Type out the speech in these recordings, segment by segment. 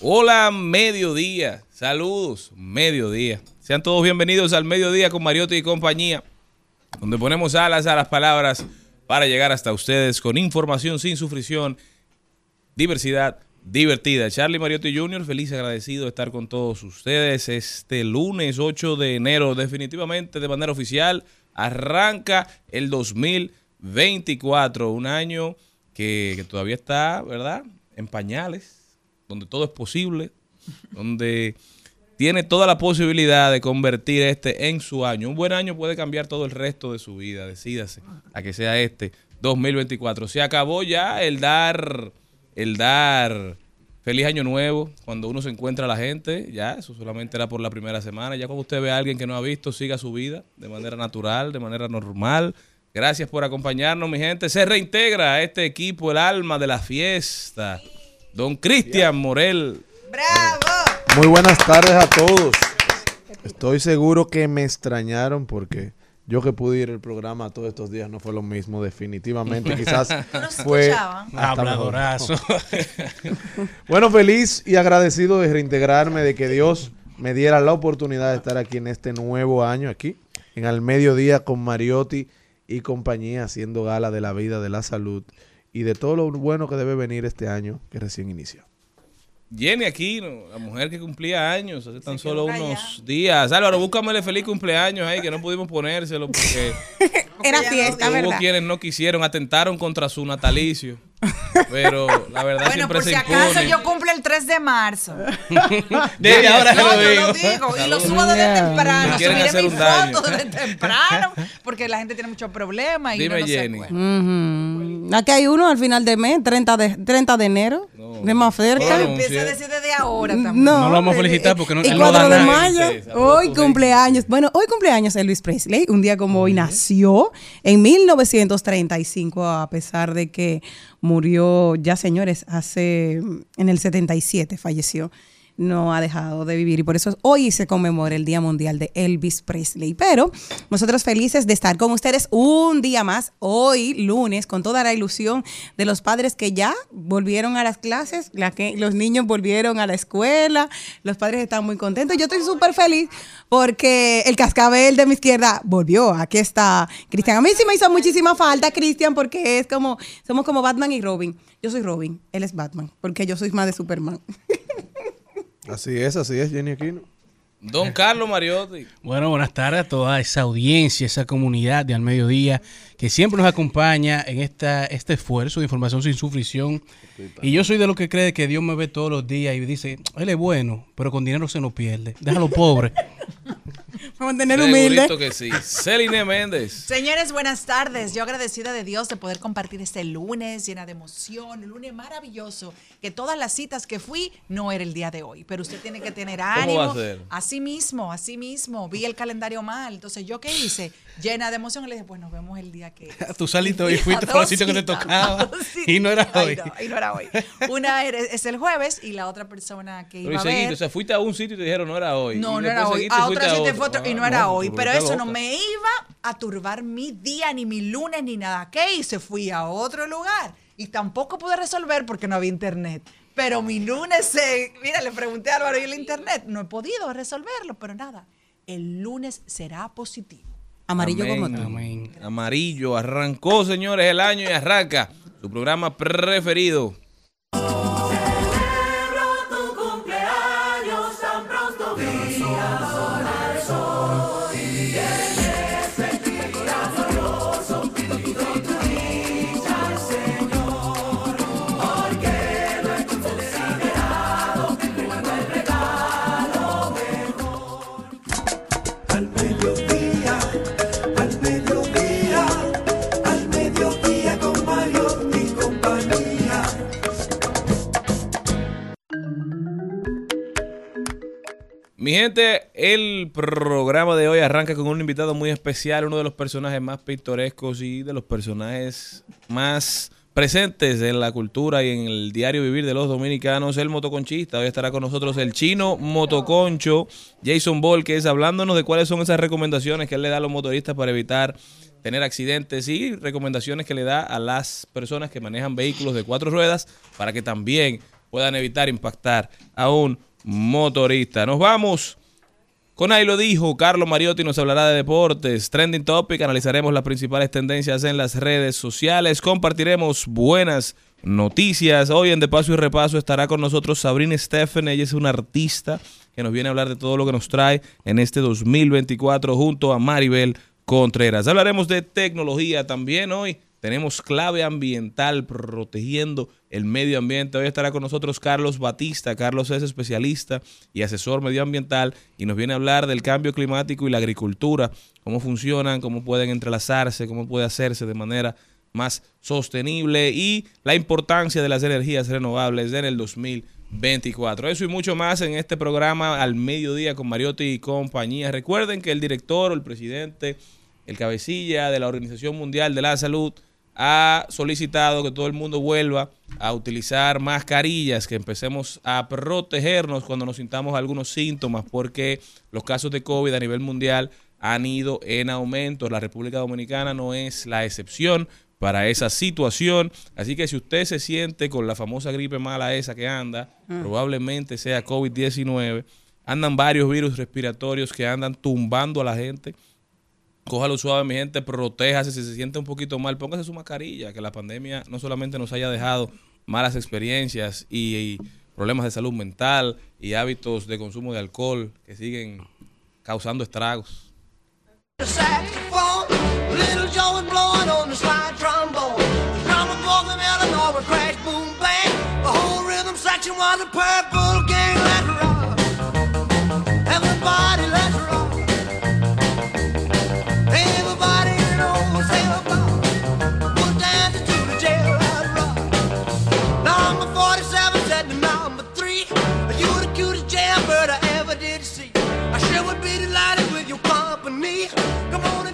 Hola, mediodía. Saludos, mediodía. Sean todos bienvenidos al mediodía con Mariotti y compañía, donde ponemos alas a las palabras para llegar hasta ustedes con información sin sufrición, diversidad divertida. Charlie Mariotti Jr., feliz agradecido de estar con todos ustedes este lunes 8 de enero. Definitivamente, de manera oficial, arranca el 2024, un año que todavía está, ¿verdad?, en pañales, donde todo es posible, donde tiene toda la posibilidad de convertir este en su año. Un buen año puede cambiar todo el resto de su vida. Decídase a que sea este 2024. Se acabó ya el dar el dar feliz año nuevo cuando uno se encuentra a la gente, ya, eso solamente era por la primera semana. Ya cuando usted ve a alguien que no ha visto, siga su vida de manera natural, de manera normal. Gracias por acompañarnos, mi gente. Se reintegra a este equipo el alma de la fiesta. Don Cristian Morel. ¡Bravo! Muy buenas tardes a todos. Estoy seguro que me extrañaron porque yo que pude ir al programa todos estos días no fue lo mismo, definitivamente. Quizás fue. Habladorazo. bueno, feliz y agradecido de reintegrarme, de que Dios me diera la oportunidad de estar aquí en este nuevo año, aquí, en Al Mediodía con Mariotti y compañía, haciendo gala de la vida, de la salud y de todo lo bueno que debe venir este año que recién inició. Jenny Aquino, la mujer que cumplía años hace tan solo unos días. Álvaro, búscamele feliz cumpleaños ahí, que no pudimos ponérselo porque Era fiesta, hubo ¿verdad? quienes no quisieron, atentaron contra su natalicio. Pero la verdad Bueno, siempre por se si acaso impone. yo cumplo el 3 de marzo. Desde ahora No, lo yo digo. lo digo y lo subo desde temprano. Subiré hacer mi un daño. foto desde temprano porque la gente tiene muchos problemas y Dime, uno no se Jenny. acuerda. Aquí hay uno al final de mes, 30 de, 30 de enero. No. de más cerca. Bueno, Empieza a decir desde ahora también. No, No lo vamos a felicitar porque no- y él no 4 da de nada. mayo, hoy cumpleaños. Bueno, hoy cumpleaños Elvis Presley, un día como hoy nació en 1935, a pesar de que murió ya, señores, hace en el 77 falleció. No ha dejado de vivir y por eso hoy se conmemora el Día Mundial de Elvis Presley. Pero nosotros felices de estar con ustedes un día más, hoy lunes, con toda la ilusión de los padres que ya volvieron a las clases, los niños volvieron a la escuela, los padres están muy contentos. Yo estoy súper feliz porque el cascabel de mi izquierda volvió. Aquí está Cristian. A mí sí me hizo muchísima falta, Cristian, porque es como, somos como Batman y Robin. Yo soy Robin, él es Batman, porque yo soy más de Superman. Así es, así es, Jenny Aquino. Don Carlos Mariotti. Bueno, buenas tardes a toda esa audiencia, esa comunidad de al mediodía que siempre nos acompaña en esta, este esfuerzo de información sin sufrición. Y yo soy de los que cree que Dios me ve todos los días y dice, él es bueno, pero con dinero se nos pierde. Déjalo pobre. Vamos a mantener humilde. Que sí. Celine Méndez. Señores, buenas tardes. Yo agradecida de Dios de poder compartir este lunes llena de emoción, un lunes maravilloso, que todas las citas que fui no era el día de hoy, pero usted tiene que tener ánimo. va a ser? Así mismo, así mismo. Vi el calendario mal, entonces yo qué hice, llena de emoción, y le dije, pues nos vemos el día que Tú saliste hoy y Fui a fuiste para dos sitios que te tocaba. Y no era Ay, hoy. no, y no era hoy. Una es el jueves y la otra persona que Pero y iba a seguiste, ver. o sea, fuiste a un sitio y te dijeron no era hoy. No, Y no era hoy. seguiste A otra cita otro. fue otro y no Ah, era hoy. pero Pero eso no loca. me iba a turbar mi día, ni mi lunes, ni nada. ¿Qué hice? Fui a otro lugar y tampoco pude resolver porque no había internet. Pero mi lunes se. Mira, le pregunté a Álvaro y el internet. No he podido resolverlo, pero nada. El lunes será positivo. Amarillo Amén. como tú. Amén. Amarillo. Arrancó, señores, el año y arranca su programa preferido. Mi gente, el programa de hoy arranca con un invitado muy especial, uno de los personajes más pintorescos y de los personajes más presentes en la cultura y en el diario vivir de los dominicanos, el motoconchista. Hoy estará con nosotros el chino motoconcho, Jason Ball, que es hablándonos de cuáles son esas recomendaciones que él le da a los motoristas para evitar tener accidentes y recomendaciones que le da a las personas que manejan vehículos de cuatro ruedas para que también puedan evitar impactar a un motorista. Nos vamos con ahí lo dijo, Carlos Mariotti nos hablará de deportes, trending topic, analizaremos las principales tendencias en las redes sociales, compartiremos buenas noticias. Hoy en De Paso y Repaso estará con nosotros Sabrina Steffen, ella es una artista que nos viene a hablar de todo lo que nos trae en este 2024 junto a Maribel Contreras. Hablaremos de tecnología también hoy. Tenemos clave ambiental protegiendo el medio ambiente. Hoy estará con nosotros Carlos Batista. Carlos es especialista y asesor medioambiental y nos viene a hablar del cambio climático y la agricultura, cómo funcionan, cómo pueden entrelazarse, cómo puede hacerse de manera más sostenible y la importancia de las energías renovables en el 2024. Eso y mucho más en este programa al mediodía con Mariotti y compañía. Recuerden que el director el presidente, el cabecilla de la Organización Mundial de la Salud, ha solicitado que todo el mundo vuelva a utilizar mascarillas, que empecemos a protegernos cuando nos sintamos algunos síntomas, porque los casos de COVID a nivel mundial han ido en aumento. La República Dominicana no es la excepción para esa situación. Así que si usted se siente con la famosa gripe mala esa que anda, probablemente sea COVID-19. Andan varios virus respiratorios que andan tumbando a la gente. Cójalo suave, mi gente, protéjase. Si se siente un poquito mal, póngase su mascarilla. Que la pandemia no solamente nos haya dejado malas experiencias y, problemas de salud mental y hábitos de consumo de alcohol que siguen causando estragos. The whole rhythm section was a purple company. Come on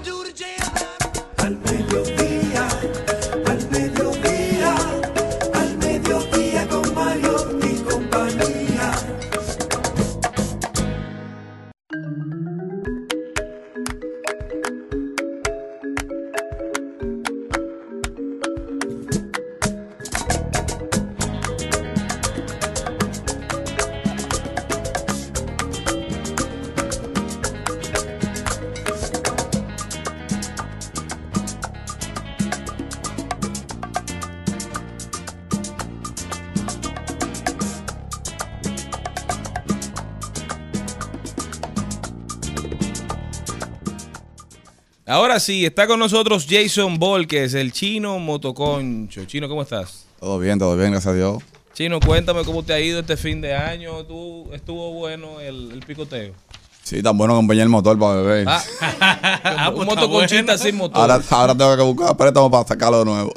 Ahora sí, está con nosotros Jason es el chino motoconcho. Chino, ¿cómo estás? Todo bien, todo bien, gracias a Dios. Chino, cuéntame cómo te ha ido este fin de año. ¿Tú estuvo bueno el, el picoteo? Sí, tan bueno que empeñé el motor para beber. Ah, Ah, un está motoconchita bueno. sin motor. ahora, ahora tengo que buscar préstamo para sacarlo de nuevo.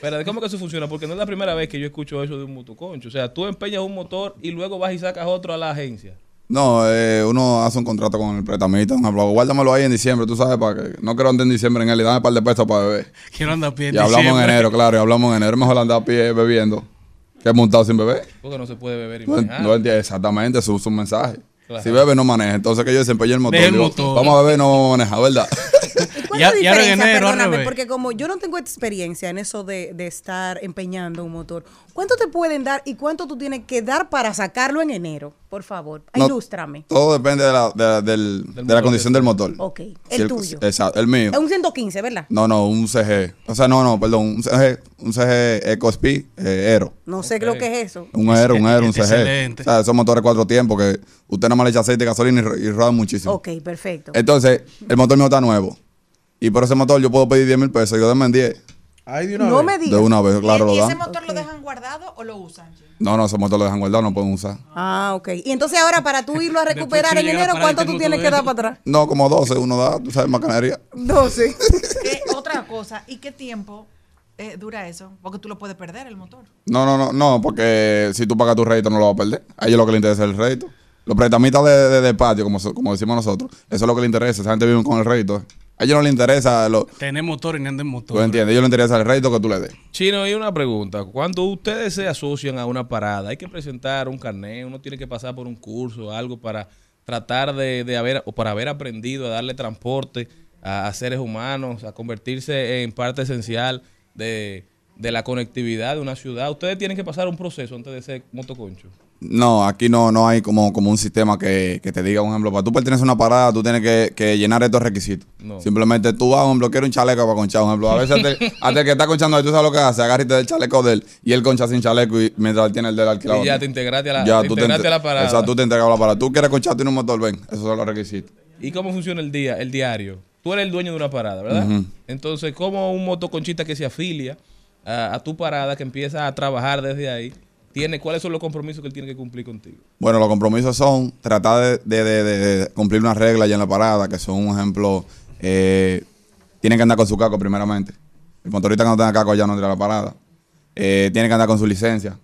Pero ¿cómo que eso funciona? Porque no es la primera vez que yo escucho eso de un motoconcho. O sea, tú empeñas un motor y luego vas y sacas otro a la agencia. No, eh, uno hace un contrato con el prestamista. Por ejemplo, guárdamelo ahí en diciembre, tú sabes, para que no quiero andar en diciembre en él y dame un par de pesos para beber. Quiero andar a pie en Y hablamos en enero, claro, y hablamos en enero. Es mejor andar a pie bebiendo que montado sin beber. Porque no se puede beber y No, manejar. no entiende exactamente, eso es un mensaje. Claro. Si bebe, no maneja. Entonces que yo desempeñé el motor. El digo, motor. Vamos a beber, no vamos a manejar, ¿verdad? ¿Y cuál Ya- es la diferencia? enero, Perdóname, porque como yo no tengo experiencia en eso de, de estar empeñando un motor, ¿cuánto te pueden dar y cuánto tú tienes que dar para sacarlo en enero? Por favor, No, ilústrame. Todo depende de la, de, la- del- de la motor condición del motor. Ok, Si el tuyo. Exacto, el mío. Es un 115, ¿verdad? No, no, un CG. O sea, no, no, perdón, un CG, un CG EcoSpeed eh, Aero. No sé Ok. lo que es eso. Un Aero, un Aero, un CG. Excelente. O sea, esos motores cuatro tiempos que usted nada más le echa aceite, gasolina y, y roda muchísimo. Ok, perfecto. Entonces, el motor mío está nuevo. Y por ese motor yo puedo pedir 10 mil pesos. Yo denme en 10 Ay, de una No vez. me digas. de una vez, claro, ¿Y, lo ese dan. motor lo dejan guardado o lo usan? No, no, ese motor lo dejan guardado, no pueden usar. Ah, ok. Y entonces ahora para tú irlo a recuperar en enero, ¿cuánto el tú tienes que dar para atrás? No, como 12 uno da, tú sabes, macanería. 12. Eh, otra cosa, ¿y qué tiempo eh, dura eso? Porque tú lo puedes perder el motor. No, no, no, no, porque si tú pagas tu rédito no lo vas a perder. A ellos lo que les interesa es el rédito. Los prestamistas de, de- de patio, como, como decimos nosotros, eso es lo que les interesa. Esa gente vive con el rédito. A ellos no les interesa, lo, Tener motor y no andar en motor. tú entiendes, a ellos les interesa el rédito que tú le des. Chino, y una pregunta. Cuando ustedes se asocian a una parada, hay que presentar un carnet, uno tiene que pasar por un curso, algo para tratar de, de haber, o para haber aprendido a darle transporte a, a seres humanos, a convertirse en parte esencial de, de la conectividad de una ciudad. Ustedes tienen que pasar un proceso antes de ser motoconcho. No, aquí no, no hay como, como un sistema que, que te diga, un ejemplo, para tú pertenecer a una parada, tú tienes que, que llenar estos requisitos. No. Simplemente tú vas, un ejemplo, quiero un chaleco para conchar, un ejemplo. A veces hasta el, que está conchando ahí, tú sabes lo que hace, agárrate del chaleco de él y él concha sin chaleco y mientras él tiene el del alquilador. Y ya te integraste a la, Ya, te tú te integraste inte- a la parada. Exacto, tú te entregas a la parada. Tú quieres concharte en un motor, ven, esos son los requisitos. ¿Y cómo funciona el día, el diario? Tú eres el dueño de una parada, ¿verdad? Entonces, ¿cómo un motoconchita que se afilia a, a tu parada, que empieza a trabajar desde ahí, tiene cuáles son los compromisos que él tiene que cumplir contigo? Bueno, los compromisos son tratar de, de- de- de- de cumplir unas reglas ya en la parada, que son, un ejemplo, eh, tienen que andar con su caco primeramente. El motorista que no tenga caco ya no entra a la parada. Eh, tiene que andar con su licencia.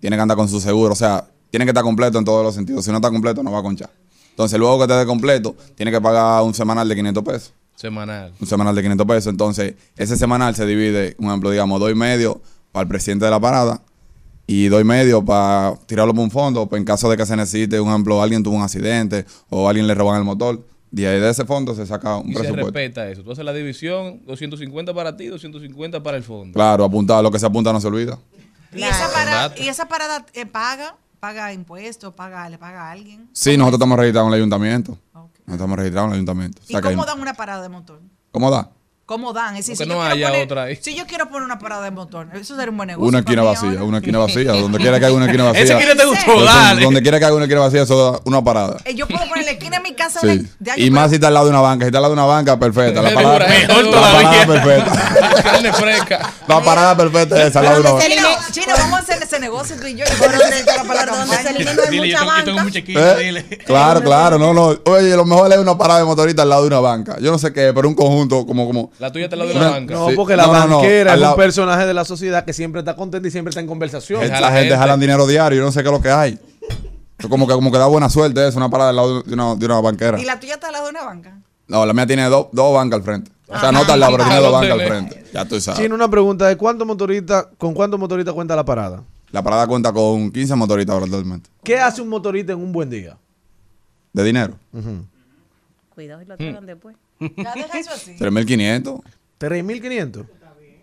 Tiene que andar con su seguro. O sea, tiene que estar completo en todos los sentidos. Si no está completo, no va a conchar. Entonces, luego que esté completo, tiene que pagar un semanal de 500 pesos. Semanal. Un semanal de 500 pesos. Entonces, ese semanal se divide, un ejemplo, digamos, doy medio para el presidente de la parada y doy medio para tirarlo por un fondo, pues en caso de que se necesite, un ejemplo, alguien tuvo un accidente o alguien le roban el motor. De ahí de ese fondo se saca un Y se presupuesto. respeta eso. Tú haces la división, 250 para ti, 250 para el fondo. Claro, apuntado, lo que se apunta no se olvida. ¿Y esa parada, y esa parada eh, paga? ¿Paga impuestos? Paga, ¿Le paga a alguien? Sí, nosotros estamos registrados en el ayuntamiento. Ok. Nosotros estamos registrados en el ayuntamiento. O ¿Y sea cómo hay- dan una parada de motor? ¿Cómo da? ¿Cómo dan? Es decir, si, no yo quiero haya poner, otra ahí. si yo quiero poner una parada de motor, eso sería un buen negocio. Una esquina vacía, ahora. una esquina vacía. Donde quiera que haya una esquina vacía. Ese quiere te gustó, Donde- dale. Donde quiera que haya una esquina vacía, eso da una parada. Eh, yo puedo poner la esquina en mi casa Sí. de Y más si está al lado de una banca. Si está al lado de una banca, perfecta. La parada, la parada perfecta. Carne fresca. La parada perfecta es al lado de una ¿Dónde banca. Chino, vamos a hacer ese negocio tú y yo. Yo Por donde, se elimina mucha tengo, yo tengo banca. un chiquito, ¿Eh? dile. Claro, claro, no, no. Oye, lo mejor es una parada de motorista al lado de una banca. Yo no sé qué, pero un conjunto como, como. La tuya está al lado de una Una- banca. No, Sí. porque la No, no, no, banquera es un personaje de la sociedad que siempre está contento y siempre está en conversación. La gente jalan dinero diario, yo no sé qué es lo que hay. Como que, como que da buena suerte eso, una parada al lado de una, de una banquera. ¿Y la tuya está al lado de una banca? No, la mía tiene dos, dos bancas al frente. O sea, no está al lado, pero tiene dos bancas al Tiene. frente. Ya tú sabes. Chino, una pregunta de cuántos motoristas, con cuántos motoristas cuenta la parada. La parada cuenta con 15 motoristas ahora actualmente. ¿Qué hace un motorista en un buen día? De dinero. Cuidado si lo tragan después. Ya deja eso así. 3.500. 3.500.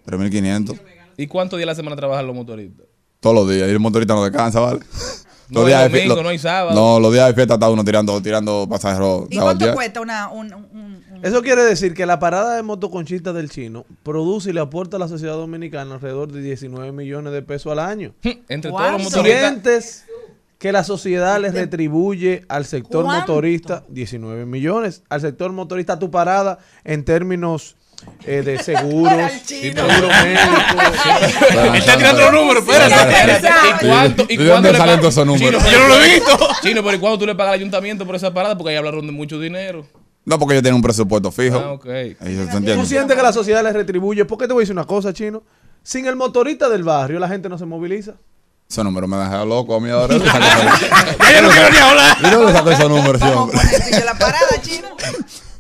3.500. ¿Y cuántos días a la semana trabajan los motoristas? Todos los días. Y el motorista no descansa, ¿vale? No hay domingo, no hay sábado. No, los días de fiesta está uno tirando, tirando pasajeros. ¿Y de cuánto día. cuesta una, un, un- un- Eso quiere decir que la parada de motoconchita del chino produce y le aporta a la sociedad dominicana alrededor de 19 millones de pesos al año. Entre ¿Cuánto? todos los motoristas. ¿Sientes que la sociedad les retribuye al sector ¿Cuánto? motorista 19 millones? Al sector motorista tu parada en términos eh, de seguros, seguro médico. Está tirando los números, espérate. ¿Y cuánto, y ¿De cuándo dónde le salen todos esos números? Chino, Yo no lo he visto. Chino, pero ¿y cuándo tú le pagas al ayuntamiento por esa parada? Porque ahí hablaron de mucho dinero. No, porque ellos tienen un presupuesto fijo. Ah, ok. Ahí se ¿Tú sientes que la sociedad les retribuye? ¿Por qué te voy a decir una cosa, chino? Sin el motorista del barrio, la gente no se moviliza. Ese número me deja loco a mí ahora. ¿Y Ya yo no quiero ni hablar. dónde sacó ese la parada, chino.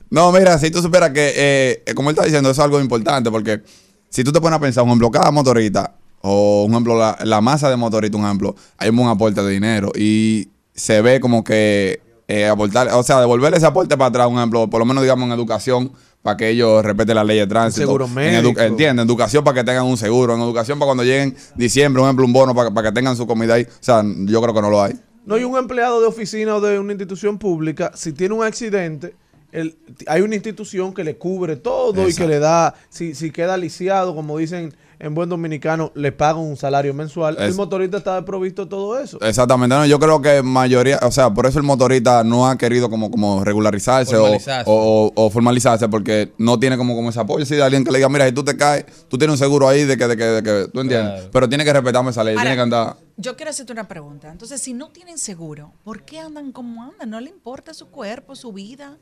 No, mira, si tú supieras que, eh, como él está diciendo, eso es algo importante porque si tú te pones a pensar, un ejemplo, cada motorista, o un ejemplo, la, la masa de motorista, un ejemplo, hay un aporte de dinero y se ve como que eh, aportar, o sea, devolverle ese aporte para atrás, un ejemplo, por lo menos digamos en educación, para que ellos respeten la ley de tránsito. seguro En edu- médico. Entienden, educación para que tengan un seguro, en educación para cuando lleguen diciembre, un ejemplo, un bono para, para que tengan su comida ahí. O sea, yo creo que no lo hay. No hay un empleado de oficina o de una institución pública, si tiene un accidente, el- hay una institución que le cubre todo y que le da, si, si queda lisiado, como dicen en buen dominicano, le pagan un salario mensual. el motorista está desprovisto de todo eso. Exactamente, no, yo creo que mayoría, o sea, por eso el motorista no ha querido como, como regularizarse o- Formalizarse. O, o- o formalizarse porque no tiene como, como ese apoyo, si de alguien que le diga, mira, si tú te caes, tú tienes un seguro ahí de que, de que, de que tú entiendes, Claro. pero tiene que respetarme esa ley, Ahora, tiene que andar... Yo quiero hacerte una pregunta. Entonces, si no tienen seguro, ¿por qué andan como andan? ¿No le importa su cuerpo, su vida?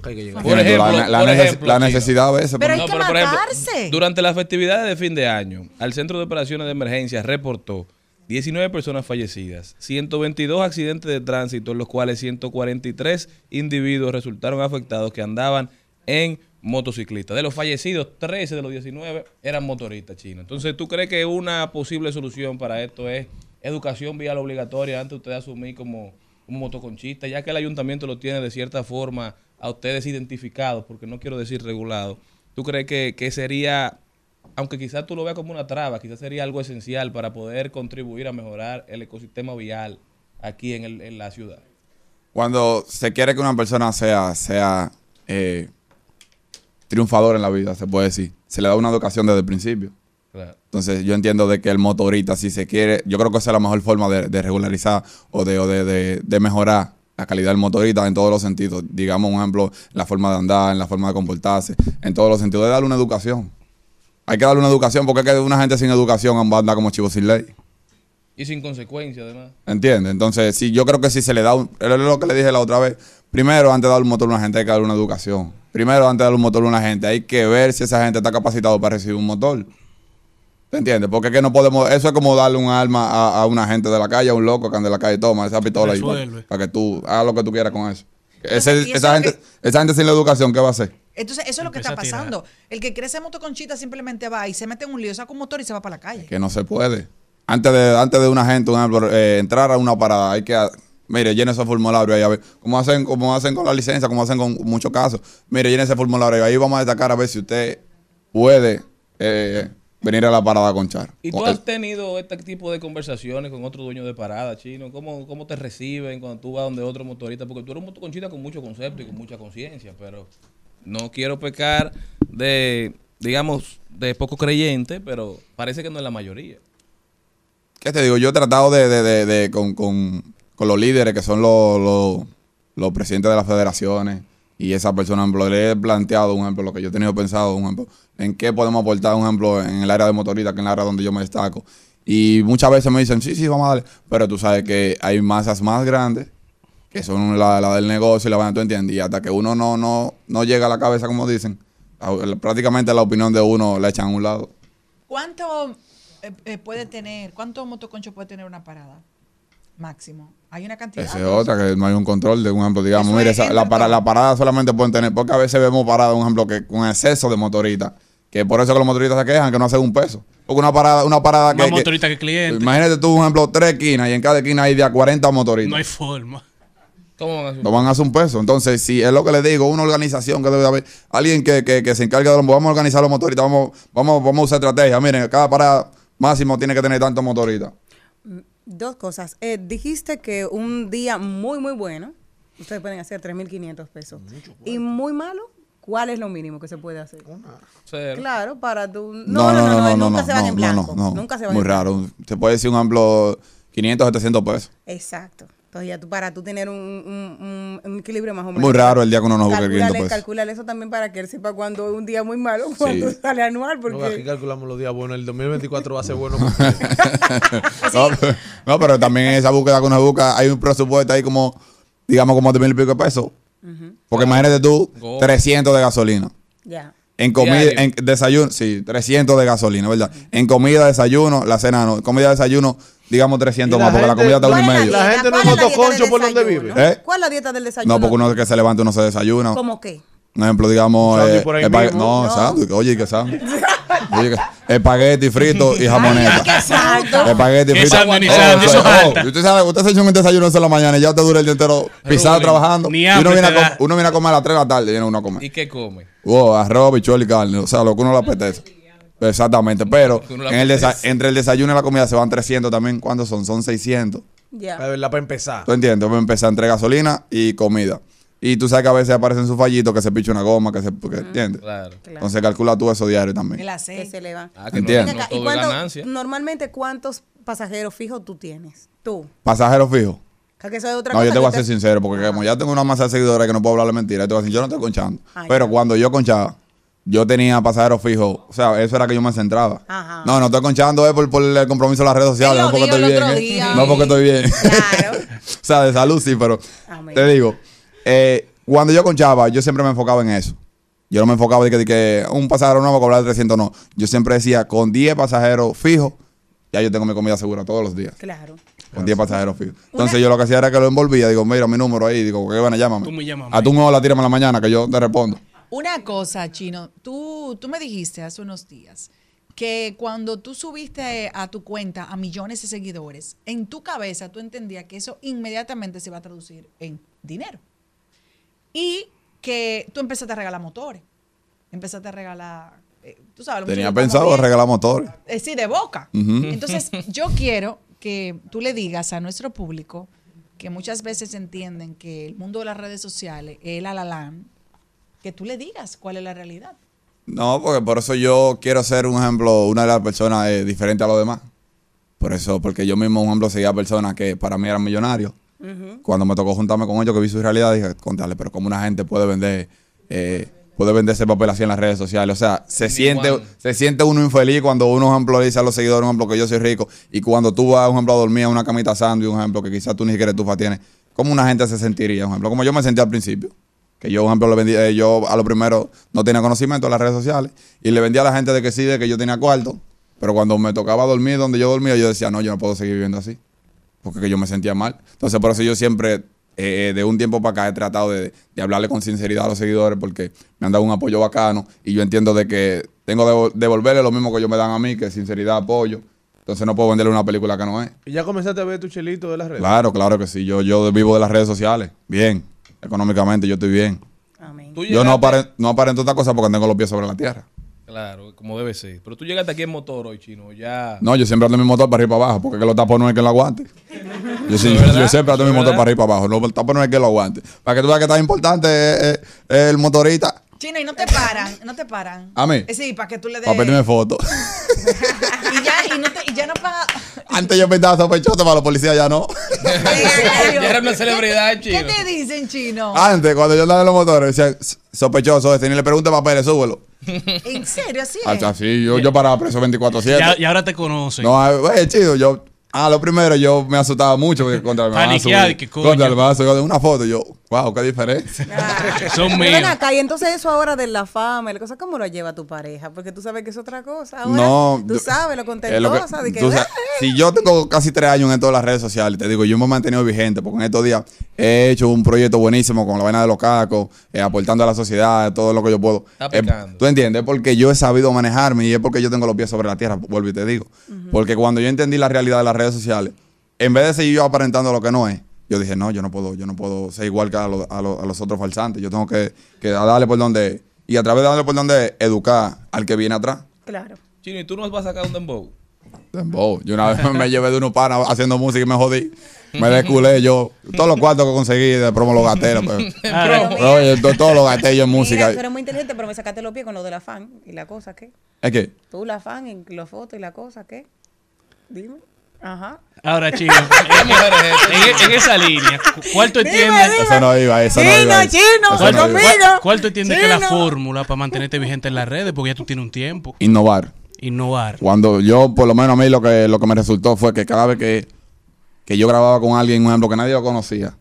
Por ejemplo, la, la por neces- ejemplo, la Chino. necesidad a veces. Pero que por ejemplo, durante las festividades de fin de año, al Centro de Operaciones de Emergencia reportó 19 personas fallecidas, 122 accidentes de tránsito, en los cuales 143 individuos resultaron afectados que andaban en motocicleta. De los fallecidos, 13 de los 19 eran motoristas chinos. Entonces, ¿tú crees que una posible solución para esto es educación vía la obligatoria antes de usted asumir como, como motoconchista, ya que el ayuntamiento lo tiene de cierta forma a ustedes identificados, porque no quiero decir regulados? ¿Tú crees que, que sería, aunque quizás tú lo veas como una traba, quizás sería algo esencial para poder contribuir a mejorar el ecosistema vial aquí en, el- en la ciudad? Cuando se quiere que una persona sea, sea eh, triunfador en la vida, se puede decir, se le da una educación desde el principio. Claro. Entonces yo entiendo de que el motorista, si se quiere, yo creo que esa es la mejor forma de, de regularizar o, de, o de, de- de mejorar la calidad del motorista en todos los sentidos. Digamos, un ejemplo, en la forma de andar, en la forma de comportarse, en todos los sentidos, de darle una educación. Hay que darle una educación porque es que una gente sin educación anda como chivo sin ley. Y sin consecuencia, además. ¿Entiendes? Entonces, sí, yo creo que si se le da un. Es lo que le dije la otra vez. Primero, antes de darle un motor a una gente, hay que darle una educación. Primero, antes de darle un motor a una gente, hay que ver si esa gente está capacitado para recibir un motor. ¿Te entiendes? Porque es que no podemos. Eso es como darle un arma a, a una gente de la calle, a un loco que anda en la calle, toma esa pistola y para, Resuelve. para que tú hagas lo que tú quieras con eso. Ese- ¿y esa, gente, esa gente sin la educación, ¿qué va a hacer? Entonces, eso es lo que está pasando. El que crece motoconchita simplemente va y se mete en un lío, saca un motor y se va para la calle. Que no se puede. Antes de, antes de una gente, un eh, entrar a una parada, hay que. Mire, llene ese formulario ahí a ver. Como hacen, como hacen con la licencia, como hacen con muchos casos. Mire, llene ese formulario ahí. Vamos a destacar a ver si usted puede eh, venir a la parada con Char. ¿Y tú has tenido este tipo de conversaciones con otro dueño de parada, chino? ¿Cómo, ¿Cómo te reciben cuando tú vas donde otro motorista? Porque tú eres un motoconchita con mucho concepto y con mucha conciencia, pero no quiero pecar de, digamos, de poco creyente, pero parece que no es la mayoría. ¿Qué te digo? Yo he tratado de, de- de- de- con, con- con los líderes que son los, los, los presidentes de las federaciones y esa persona, ejemplo, le he planteado, un ejemplo, lo que yo he tenido pensado, un ejemplo, en qué podemos aportar, un ejemplo, en el área de motorista, que es el área donde yo me destaco. Y muchas veces me dicen, sí, sí, vamos a darle. Pero tú sabes que hay masas más grandes que son la, la del negocio y la van, tú entiendes. Y hasta que uno no, no, no llega a la cabeza, como dicen, prácticamente la opinión de uno la echan a un lado. ¿Cuánto eh, eh, puede tener, cuántos motoconchos puede tener una parada? Máximo. Hay una cantidad. Esa es otra, que no hay un control de un ejemplo, digamos, mire, esa- la, para, la parada solamente pueden tener, porque a veces vemos paradas, un ejemplo, que con exceso de motoristas, que por eso que los motoristas se quejan, que no hacen un peso. Porque una parada, una parada que, Más que- motorista que cliente. imagínate tú, un ejemplo, tres esquinas y en cada esquina hay de a 40 motoristas. No hay forma. ¿Cómo van a hacer? No van a hacer un peso. Entonces, si es lo que les digo, una organización que debe haber, alguien que, que, que se encargue de los, vamos a organizar los motoristas, vamos, vamos, vamos a usar estrategia. Miren, cada parada máximo tiene que tener tantos motoristas. Dos cosas. Eh, dijiste que un día muy, muy bueno, ustedes pueden hacer 3.500 pesos. Y muy malo, ¿cuál es lo mínimo que se puede hacer? Cero. Claro, para tu... No, no, no, no, nunca se van en blanco. no, no. Nunca se van Muy en raro. Se puede decir un ejemplo, 500, 700 pesos. Exacto. Entonces ya tú, para tú tener un, un- equilibrio más o menos. Muy raro el día que uno no busca el Calcúlale, 500 pesos. calcúlale eso también para que él sepa cuando es un día muy malo, cuando Sí. sale anual, No, aquí porque... calculamos los días buenos. El 2024 va a ser bueno. no, pero- no, pero también en esa búsqueda que uno busca, hay un presupuesto ahí como, digamos, como de mil y pico de pesos. Porque imagínate tú, Go. 300 de gasolina. Ya. En comida, en desayuno, sí, 300 de gasolina, ¿verdad? En comida, desayuno, la cena no. Comida, desayuno, digamos 300 Y la más, porque la comida está uno y ¿Cuál es medio. La gente no ¿Cuál es la notó dieta del concho por donde vive. ¿Eh? ¿Cuál es la dieta del desayuno? No, porque uno que se levanta uno se desayuna. ¿Cómo qué? Un ejemplo, digamos, sándwich eh, por ahí espa- mismo. no, No. exacto. Oye, ¿qué sándwich? Oye, ¿qué? espagueti frito y jamoneta. Exacto. Espagueti Qué frito. sándwich, Oh, sándwich, eso- eso oh. Usted sabe, usted se echa un desayuno en la mañana y ya te dura el día entero pisado trabajando. ni y uno viene, a uno viene a comer a las 3 de la tarde y viene uno a comer. ¿Y qué come? Wow, arroz, bichuelo y carne. O sea, lo que uno le apetece. Exactamente. Pero que en el entre el desayuno y la comida se van 300 también. ¿Cuántos son? Son 600. Ya. La verdad, para empezar. ¿Tú entiendes? Vamos a empezar entre gasolina y comida. Y tú sabes que a veces aparecen sus fallitos, que se picha una goma, que se... porque, ¿Entiendes? Claro. Entonces calcula tú eso diario El también. Que aceite. se le va. Ah, que no, no acá, ¿y cuánto- normalmente cuántos pasajeros fijos tú tienes? Tú. Pasajero fijo. Que eso es otra No, cosa yo te voy a que ser sincero, porque como ya tengo una masa de seguidores que no puedo hablarle mentira, yo te voy a decir, yo no estoy conchando. Ah, Pero ya. cuando yo conchaba, yo tenía pasajeros fijos. O sea, eso era que yo me centraba. Ajá. No, no estoy conchando es por, por el compromiso de las redes sociales, no porque estoy bien. ¿eh? No porque estoy bien. Claro. o sea, de salud sí, pero te digo, eh, cuando yo conchaba, yo siempre me enfocaba en eso. Yo no me enfocaba de que, de que un pasajero nuevo cobrar 300, no. Yo siempre decía, con 10 pasajeros fijos, ya yo tengo mi comida segura todos los días. Claro. Con 10 pasajeros fijos. Entonces yo lo que hacía era que lo envolvía. Digo, mira mi número ahí. Digo, ¿qué van a llámame? Tú me llamas, A tu la tírame en la mañana que yo te respondo. Una cosa, Chino, tú, tú me dijiste hace unos días que cuando tú subiste a tu cuenta a millones de seguidores, en tu cabeza tú entendías que eso inmediatamente se iba a traducir en dinero. Y que tú empezaste a regalar motores. Empezaste a regalar, eh, tú sabes, Tenía pensado regalar motores. Eh, sí, de boca. Entonces, yo quiero que tú le digas a nuestro público que muchas veces entienden que el mundo de las redes sociales es el alalán, que tú le digas cuál es la realidad. No, porque por eso yo quiero ser un ejemplo, una de las personas eh, diferente a los demás. Por eso, porque yo mismo, un ejemplo, seguía personas que para mí eran millonarios. Cuando me tocó juntarme con ellos, que vi su realidad, dije, contarle, pero como una gente puede vender, eh, puede vender ese papel así en las redes sociales. O sea, se siente, se siente uno infeliz cuando uno, un ejemplo, le dice a los seguidores, un ejemplo, que yo soy rico, y cuando tú vas, un ejemplo, a dormir en una camita sándwich, un ejemplo, que quizás tú ni siquiera estufa tienes, ¿cómo una gente se sentiría? Un ejemplo, como yo me sentía al principio. Que yo, por ejemplo, le eh, yo a lo primero no tenía conocimiento de las redes sociales y le vendía a la gente de que sí, de que yo tenía cuarto. Pero cuando me tocaba dormir donde yo dormía, yo decía, no, yo no puedo seguir viviendo así. Porque que yo me sentía mal. Entonces, por eso yo siempre, eh, de un tiempo para acá, he tratado de, de hablarle con sinceridad a los seguidores porque me han dado un apoyo bacano y yo entiendo de que tengo que devolverle lo mismo que ellos me dan a mí, que es sinceridad, apoyo. Entonces no puedo venderle una película que no es. ¿Y ya comenzaste a ver tu chelito de las redes? Claro, claro que sí. Yo, yo vivo de las redes sociales. Bien. Económicamente yo estoy bien. Amén. Yo no, aparen- no aparento otra cosa porque tengo los pies sobre la tierra. Claro, como debe ser. Pero tú llegaste aquí en motor hoy, chino. Ya. No, yo siempre ando en mi motor para arriba y para abajo, porque que los tapones no es que lo aguante. Yo, yo siempre ando en mi ¿De motor para arriba y para abajo. No, el tapón no es que lo aguante. Para que tú veas que tan importante es, es- es el motorista. Chino, y no te paran, no te paran. ¿A mí? Eh, Sí, para que tú le des. Para pedirme fotos. y ya, y no te, y ya no paga. Antes yo pintaba sospechoso para los policías, ya no. Ya era una celebridad, ¿Qué, Chino. ¿Qué te dicen, Chino? Antes, cuando yo andaba en los motores, decía, sospechoso este, ni le pregunte papeles, súbelo. ¿En serio? Así es. Hasta así, yo, yo paraba preso 24-7. Ya- y ahora te conocen. No, ah, güey, chido, yo. Ah, lo primero, yo me asustaba mucho porque contra el que coño. Contra el mazo, yo de una foto, yo, wow, qué diferencia. Son Pero míos. ven acá, y entonces eso ahora de la fama y la cosa, ¿cómo lo lleva tu pareja? Porque tú sabes que es otra cosa. Ahora, No, tú sabes lo Es lo que- contentosa de que. tú sabes, "Ah, si yo tengo casi tres años en todas las redes sociales, te digo, yo me he mantenido vigente porque en estos días he hecho un proyecto buenísimo con la vaina de los cacos, eh, aportando a la sociedad, todo lo que yo puedo. Está Eh. ¿Tú entiendes? Porque yo he sabido manejarme y es porque yo tengo los pies sobre la tierra, vuelvo y te digo. Porque cuando yo entendí la realidad de las redes sociales, en vez de seguir yo aparentando lo que no es, yo dije, no, yo no puedo, yo no puedo ser igual que a, los- a los- a los otros falsantes. Yo tengo que, que darle por donde es. Y a través de darle por donde es, educar al que viene atrás. Claro. Chino, ¿y tú nos vas a sacar un dembow? Dembow. Yo una vez me llevé de unos panas haciendo música y me jodí. Me desculé yo. Todos los cuartos que conseguí de promo los gasté. Pero, Ah, pero, oye, to- todos los gasté yo en música. Mira, tú eres muy inteligente, pero me sacaste los pies con lo del afán y la cosa, ¿qué? Es que, Tú la afán y los fotos y la cosa, ¿qué? Dime. Ajá. Ahora, chicos, en, en- en esa línea, ¿cu- ¿cuál tú entiendes? Eso no iba, eso no Chino, iba. chino, ¿Cuál, no iba. conmigo. cuál- cuál tú entiendes que es la fórmula para mantenerte vigente en las redes? Porque ya tú tienes un tiempo. Innovar. Innovar. Cuando yo, por lo menos a mí, lo que, lo que me resultó fue que cada vez que, que yo grababa con alguien, un ejemplo, que nadie lo conocía,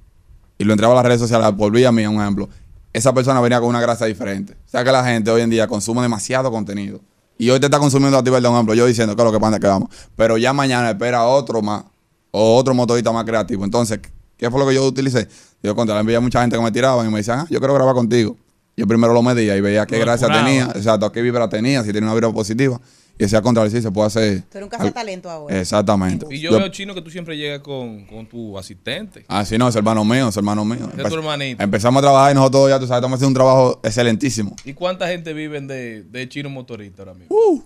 y lo entraba a las redes sociales por vía mía, un ejemplo, esa persona venía con una gracia diferente. O sea que la gente hoy en día consume demasiado contenido. Y hoy te está consumiendo a ti, ¿verdad? Un ejemplo, yo diciendo que es lo que pasa que vamos. Pero ya mañana espera otro más, o otro motorista más creativo. Entonces, ¿qué fue lo que yo utilicé? Yo contra le envié a mucha gente que me tiraban y me decían, ah, yo quiero grabar contigo. Yo primero lo medía y veía qué Lo gracia depuraba. tenía, exacto, qué vibra tenía, si tenía una vibra positiva. Y decía, contra sí, se puede hacer. Tú eres un al- cazatalento ahora. Exactamente. Y yo, veo, Chino, que tú siempre llegas con, con tu asistente. Ah, sí, no, es hermano mío, es hermano mío. Es tu hermanito. Empezamos a trabajar y nosotros ya, tú sabes, estamos haciendo un trabajo excelentísimo. ¿Y cuánta gente viven de, de Chino Motorista ahora mismo? Uh.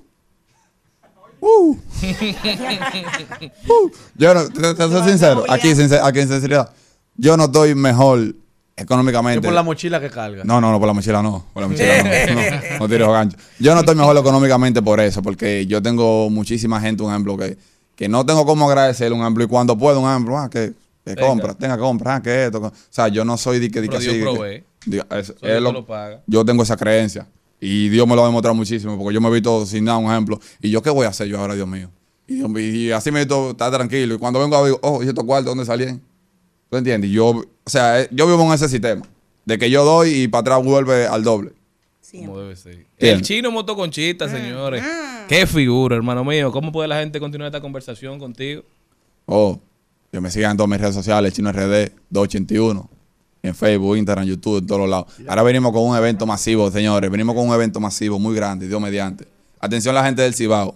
Uh. Uh. Yo no, te, te soy sincero, aquí, sincer- aquí en sinceridad, yo no estoy mejor económicamente. Es por la mochila que carga. No, no, no, por la mochila no. Por la mochila no. No, no tires gancho. Yo no estoy mejor económicamente por eso, porque yo tengo muchísima gente, un ejemplo, que, que no tengo cómo agradecer, un ejemplo, y cuando puedo, un ejemplo, ah, que, que compra, tenga compra, ah, que esto. O sea, yo no soy de que, de que así, que- es- es Dios lo- lo paga. yo tengo esa creencia. Y Dios me lo ha demostrado muchísimo, porque yo me he visto sin nada, un ejemplo. ¿Y yo qué voy a hacer yo ahora, Dios mío? Y, yo- y así me he visto estar tranquilo. Y cuando vengo a ver, oh, ¿y estos cuartos dónde salían? ¿Tú entiendes? Y yo, o sea, eh, yo vivo en ese sistema. De que yo doy y para atrás vuelve al doble. Como debe ser. El chino motoconchita, señores. Qué figura, hermano mío. ¿Cómo puede la gente continuar esta conversación contigo? Oh, que me sigan en todas mis redes sociales, Chino RD 281. En Facebook, Instagram, YouTube, en todos los lados. Ahora venimos con un evento masivo, señores. Venimos con un evento masivo muy grande, Dios mediante. Atención la gente del Cibao.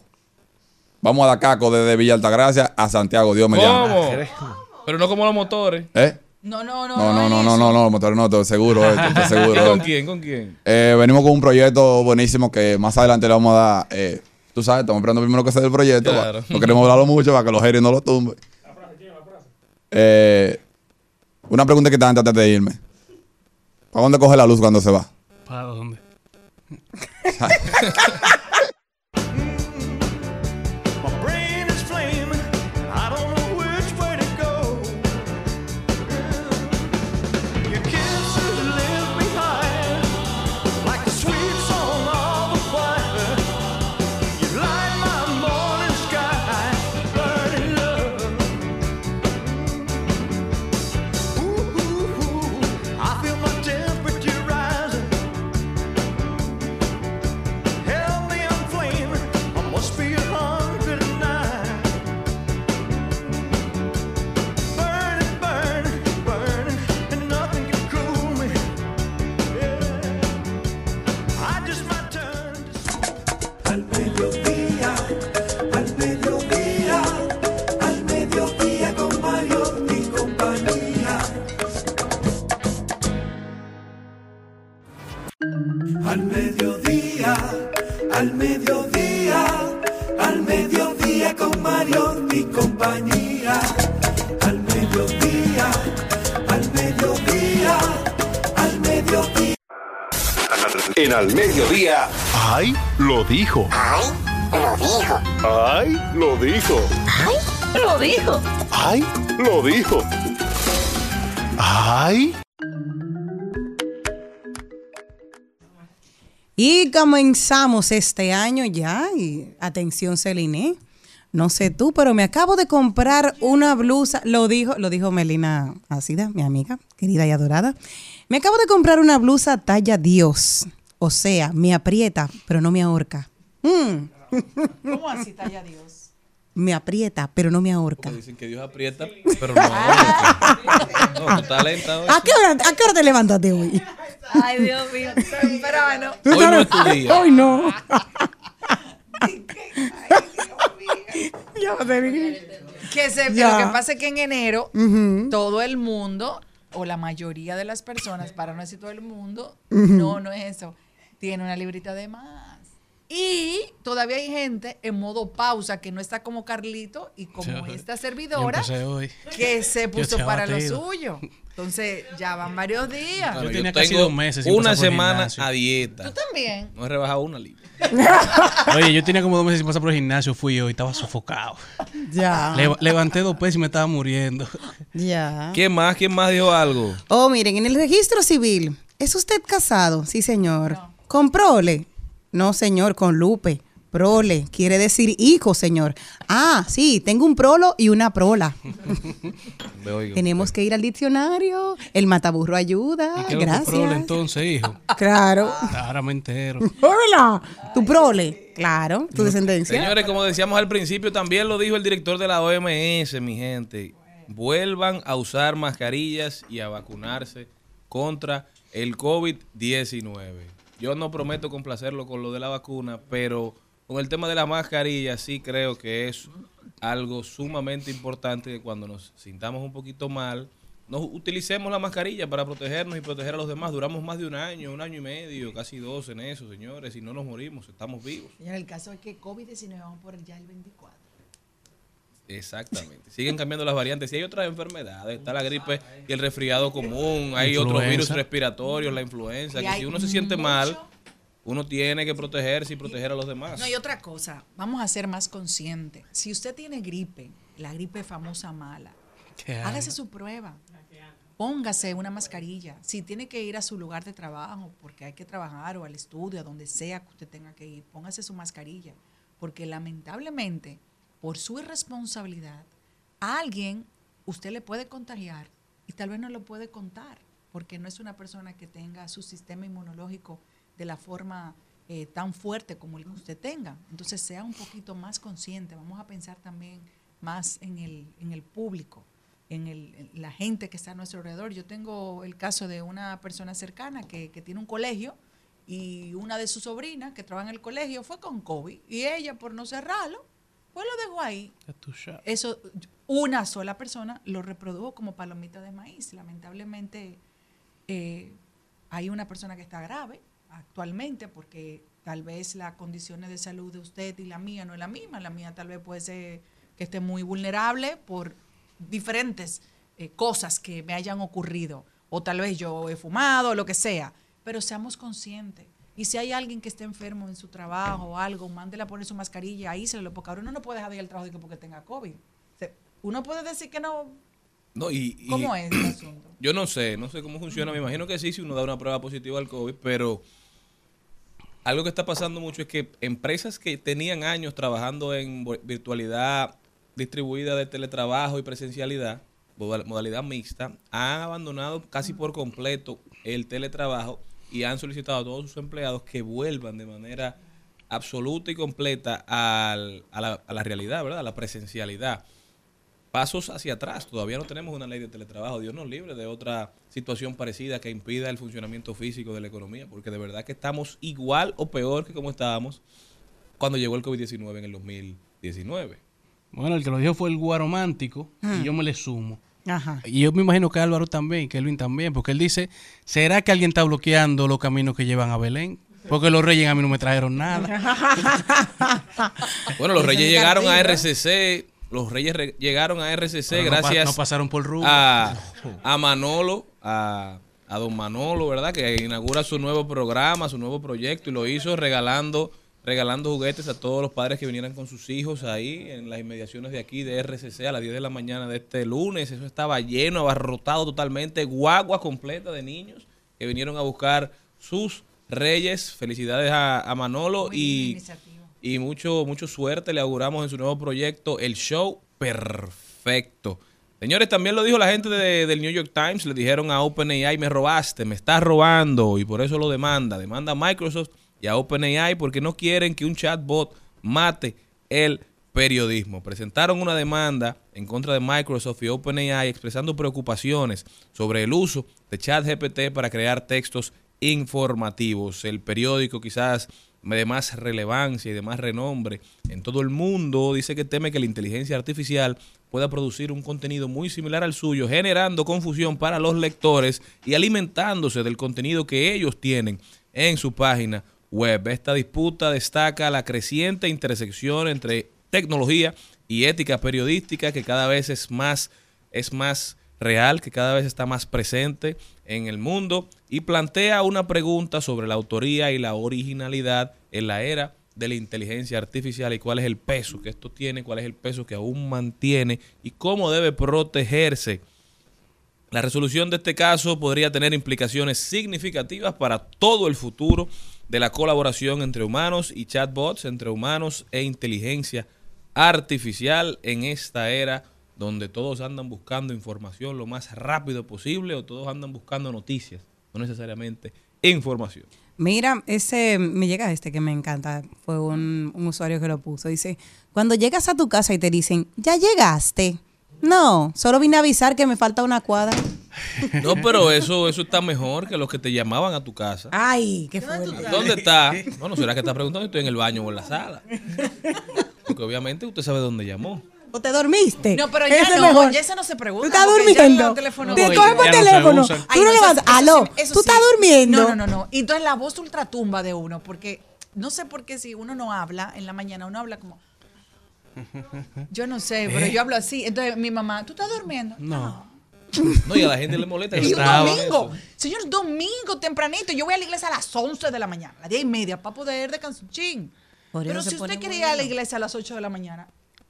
Vamos a dar caco desde Villa Altagracia a Santiago, Dios mediante. ¿Cómo? Pero no como los motores. ¿Eh? No, no, no. No, no, no, no, no, no, motor no, estoy seguro, estoy seguro. ¿Y de con quién? ¿Con quién? Eh, venimos con un proyecto buenísimo que más adelante le vamos a dar. eh, tú sabes, estamos esperando primero que sea el proyecto. Claro. va. No queremos hablarlo mucho para que los haters no lo tumben. Eh, una pregunta que te antes de irme. ¿Para dónde coge la luz cuando se va? ¿Para dónde? En al mediodía. ¡Ay! Lo dijo. ¡Ay! Lo dijo. ¡Ay! Lo dijo. Lo dijo. ¡Ay! Lo dijo. ¡Ay! Y comenzamos este año ya. Y atención, Celine. No sé tú, pero me acabo de comprar una blusa. Lo dijo, lo dijo Melina Ácida, mi amiga, querida y adorada. Me acabo de comprar una blusa talla Dios. O sea, me aprieta, pero no me ahorca. Mm, ¿Cómo así, talla Dios? me aprieta, pero no me ahorca. Dicen que Dios aprieta, pero no. no, tú estás lenta hoy. ¿A qué, hora, ¿A qué hora te levantaste hoy? Ay, Dios mío, temprano. Hoy no es tu día. Hoy no. Que se, Ya. Lo que pasa es que en enero todo el mundo, o la mayoría de las personas, para no decir todo el mundo, no, no es eso, tiene una librita de más. Y todavía hay gente en modo pausa que no está como Carlito y como Yo- esta servidora que se puso para lo suyo. Entonces, ya van varios días. Yo tenía yo casi tengo dos meses sin una pasar por el semana a dieta. Tú también. No he rebajado una libra. Oye, yo tenía como dos meses sin pasar por el gimnasio, fui yo y estaba sofocado. Ya. Le- levanté dos pesos y me estaba muriendo. Ya. ¿Quién más? ¿Quién más dijo algo? Oh, miren, en el registro civil, ¿es usted casado? Sí, señor. ¿Con prole? No, señor, con Lupe. Prole, quiere decir hijo, señor. Ah, sí, tengo un prolo y una prola. Me oigo. Tenemos que ir al diccionario. El mataburro ayuda. ¿Y qué Gracias. prole entonces, hijo? Claro. Ahora me entero. Hola. Tu prole. Claro, tu descendencia. Señores, como decíamos al principio, también lo dijo el director de la OMS, mi gente. Vuelvan a usar mascarillas y a vacunarse contra el COVID-19. Yo no prometo complacerlo con lo de la vacuna, pero con el tema de la mascarilla sí creo que es algo sumamente importante que cuando nos sintamos un poquito mal, nos utilicemos la mascarilla para protegernos y proteger a los demás. Duramos más de un año, un año y medio, casi dos en eso, señores, y no nos morimos, estamos vivos. Señor, el caso es que COVID-19 vamos por ya el 24. Exactamente. Siguen cambiando las variantes. Y hay otras enfermedades. Está la gripe y el resfriado común. Hay otros virus respiratorios, la influenza. Que si uno se siente mucho- mal, uno tiene que protegerse y proteger a los demás. No, y otra cosa, vamos a ser más conscientes. Si usted tiene gripe, la gripe famosa mala, hágase su prueba. Póngase una mascarilla. Si tiene que ir a su lugar de trabajo, porque hay que trabajar, o al estudio, a donde sea que usted tenga que ir, póngase su mascarilla. Porque lamentablemente, por su irresponsabilidad, a alguien usted le puede contagiar y tal vez no lo puede contar, porque no es una persona que tenga su sistema inmunológico de la forma eh, tan fuerte como el que usted tenga. Entonces, sea un poquito más consciente. Vamos a pensar también más en el, en el público, en, el, en la gente que está a nuestro alrededor. Yo tengo el caso de una persona cercana que, que tiene un colegio y una de sus sobrinas que trabaja en el colegio fue con COVID y ella, por no cerrarlo, pues lo dejó ahí. Eso, una sola persona lo reprodujo como palomita de maíz. Lamentablemente, eh, hay una persona que está grave actualmente porque tal vez las condiciones de salud de usted y la mía no es la misma. La mía tal vez puede ser que esté muy vulnerable por diferentes eh, cosas que me hayan ocurrido. O tal vez yo he fumado, lo que sea. Pero seamos conscientes. Y si hay alguien que esté enfermo en su trabajo o algo, mándela a poner su mascarilla, aíselo, porque ahora uno no puede dejar de ir al trabajo porque tenga COVID. Uno puede decir que no. No, y, y ¿Cómo es el asunto? Yo no sé, no sé cómo funciona. Me imagino que sí, si uno da una prueba positiva al COVID, pero algo que está pasando mucho es que empresas que tenían años trabajando en virtualidad distribuida de teletrabajo y presencialidad, moda- modalidad mixta, han abandonado casi por completo el teletrabajo y han solicitado a todos sus empleados que vuelvan de manera absoluta y completa al- a, la, a la realidad, ¿verdad? A la presencialidad pasos hacia atrás. Todavía no tenemos una ley de teletrabajo. Dios nos libre de otra situación parecida que impida el funcionamiento físico de la economía, porque de verdad que estamos igual o peor que como estábamos cuando llegó el COVID-19 en el 2019. Bueno, el que lo dijo fue el guaromántico y yo me le sumo. Ajá. Y yo me imagino que Álvaro también, que Elvin también, porque él dice, ¿será que alguien está bloqueando los caminos que llevan a Belén? Porque los reyes a mí no me trajeron nada. Bueno, los reyes es llegaron a. RCC, los reyes re- llegaron a RCC Pero no pa- gracias no pasaron por a, a Manolo, a, a don Manolo, ¿verdad? Que inaugura su nuevo programa, su nuevo proyecto y lo hizo regalando regalando juguetes a todos los padres que vinieran con sus hijos ahí en las inmediaciones de aquí de RCC a las 10 de la mañana de este lunes. Eso estaba lleno, abarrotado totalmente, guagua completa de niños que vinieron a buscar sus reyes. Felicidades a, a Manolo y y mucho, mucho suerte le auguramos en su nuevo proyecto, el show perfecto. Señores, también lo dijo la gente de- del New York Times, le dijeron a OpenAI, me robaste, me estás robando, y por eso lo demanda. Demanda a Microsoft y a OpenAI porque no quieren que un chatbot mate el periodismo. Presentaron una demanda en contra de Microsoft y OpenAI expresando preocupaciones sobre el uso de ChatGPT para crear textos informativos. El periódico quizás de más relevancia y de más renombre en todo el mundo dice que teme que la inteligencia artificial pueda producir un contenido muy similar al suyo, generando confusión para los lectores y alimentándose del contenido que ellos tienen en su página web. Esta disputa destaca la creciente intersección entre tecnología y ética periodística que cada vez es más, es más real, que cada vez está más presente en el mundo y plantea una pregunta sobre la autoría y la originalidad en la era de la inteligencia artificial y cuál es el peso que esto tiene, cuál es el peso que aún mantiene y cómo debe protegerse. La resolución de este caso podría tener implicaciones significativas para todo el futuro de la colaboración entre humanos y chatbots, entre humanos e inteligencia artificial en esta era donde todos andan buscando información lo más rápido posible o todos andan buscando noticias, no necesariamente información. Mira, ese me llega este que me encanta. Fue un, un usuario que lo puso. Dice, cuando llegas a tu casa y te dicen, ya llegaste. No, solo vine a avisar que me falta una cuadra. No, pero eso, eso está mejor que los que te llamaban a tu casa. Ay, qué fuerte. ¿Dónde está? Bueno, será que está preguntando estoy en el baño o en la sala. Porque obviamente usted sabe dónde llamó. ¿O te dormiste? No, pero ya no, mejor. ya eso no se pregunta. ¿Tú estás durmiendo? Te por teléfono. Tú Ay, no no, levantas. Aló, sí- tú sí. estás durmiendo. No, no, no, no. Y entonces la voz ultratumba de uno, porque no sé por qué si uno no habla en la mañana, uno habla como. Yo no sé, pero yo hablo así. Entonces mi mamá, ¿tú estás durmiendo? No. No, y a la gente le molesta. Y un domingo, señor, domingo tempranito. Yo voy a la iglesia a las 11 de la mañana, a las 10 y media, para poder descansar eso Pero si usted quiere ir a la iglesia a las 8 de la mañana,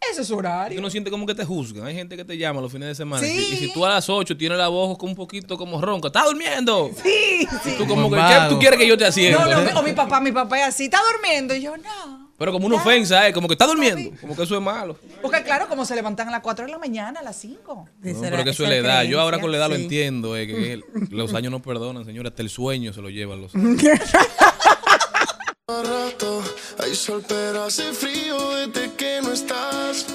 ese es su horario. uno siente como que te juzgan. Hay gente que te llama los fines de semana. Sí. Y, si- y si tú a las 8 tienes la voz con un poquito como ronca, ¿estás durmiendo? Sí, sí. Tú como que, ¿qué tú quieres que yo te haciendo? No, no, o mi papá, mi papá es así, ¿está durmiendo? Y yo, no. Pero como una ofensa, ¿eh? Como que está durmiendo. Como que eso es malo. Porque claro, como se levantan a las 4 de la mañana, a las 5. No, pero que eso es la edad. Yo ahora con la edad lo sí. entiendo. eh, que los años no perdonan, señora. Hasta el sueño se lo llevan los rato hay sol pero hace frío desde que no estás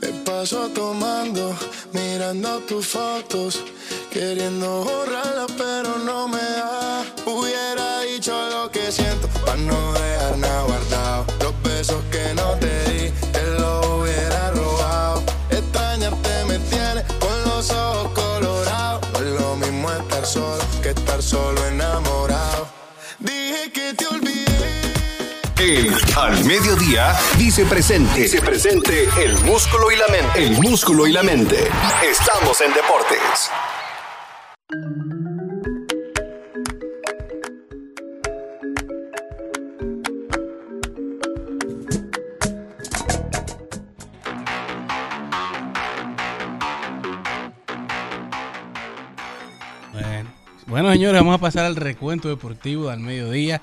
me paso tomando mirando tus fotos queriendo borrarla pero no me da hubiera dicho lo que siento para no Al Mediodía dice presente. Dice presente el músculo y la mente. El músculo y la mente. Estamos en deportes. Bueno. Señores, vamos a pasar al recuento deportivo al mediodía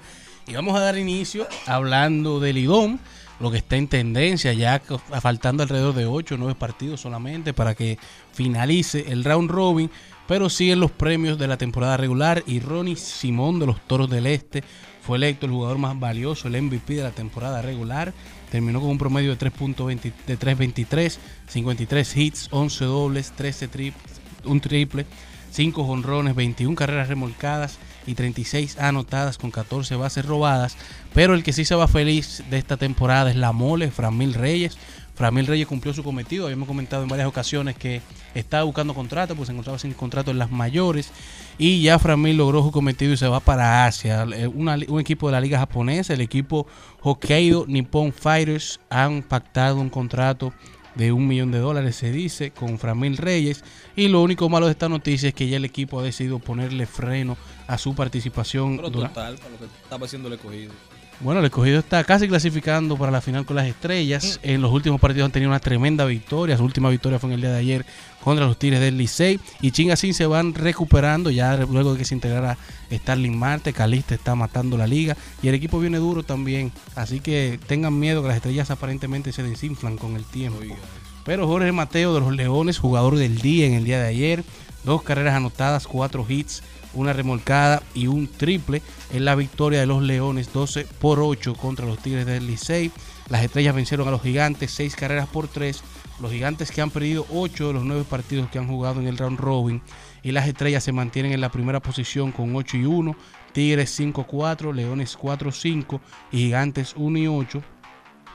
y vamos a dar inicio hablando del IDOM, lo que está en tendencia, ya faltando alrededor de 8 o 9 partidos solamente para que finalice el round robin, pero siguen los premios de la temporada regular y Ronnie Simón de los Toros del Este fue electo el jugador más valioso, el MVP de la temporada regular. Terminó con un promedio de 3.20 de 3.23, 53 hits, 11 dobles, 13 triples, un triple, 5 jonrones, 21 carreras remolcadas y 36 anotadas con 14 bases robadas. Pero el que sí se va feliz de esta temporada es la mole, Framil Reyes. Framil Reyes cumplió su cometido. Habíamos comentado en varias ocasiones que estaba buscando contrato, pues se encontraba sin contrato en las mayores. Y ya Framil logró su cometido y se va para Asia. Eh, un equipo de la liga japonesa, el equipo Hokkaido Nippon Fighters, han pactado un contrato de un millón de dólares, se dice, con Framil Reyes. Y lo único malo de esta noticia es que ya el equipo ha decidido ponerle freno a su participación. Pero total, para lo que estaba haciendo el escogido. bueno, el escogido está casi clasificando para la final con las estrellas. En los últimos partidos han tenido una tremenda victoria. Su última victoria fue en el día de ayer contra los Tigres del Licey. Y Chingasín se van recuperando ya luego de que se integrara Starling Marte. Calista está matando la liga. Y el equipo viene duro también. Así que tengan miedo que las estrellas aparentemente se desinflan con el tiempo. Pero Jorge Mateo de los Leones, jugador del día en el día de ayer. Dos carreras anotadas, cuatro hits, una remolcada y un triple en la victoria de los Leones 12 por 8 contra los Tigres del Licey. Las estrellas vencieron a los gigantes 6 carreras por 3. Los gigantes que han perdido 8 de los 9 partidos que han jugado en el round robin. Y las estrellas se mantienen en la primera posición con 8 y 1. Tigres 5-4, Leones 4-5 y Gigantes 1 y 8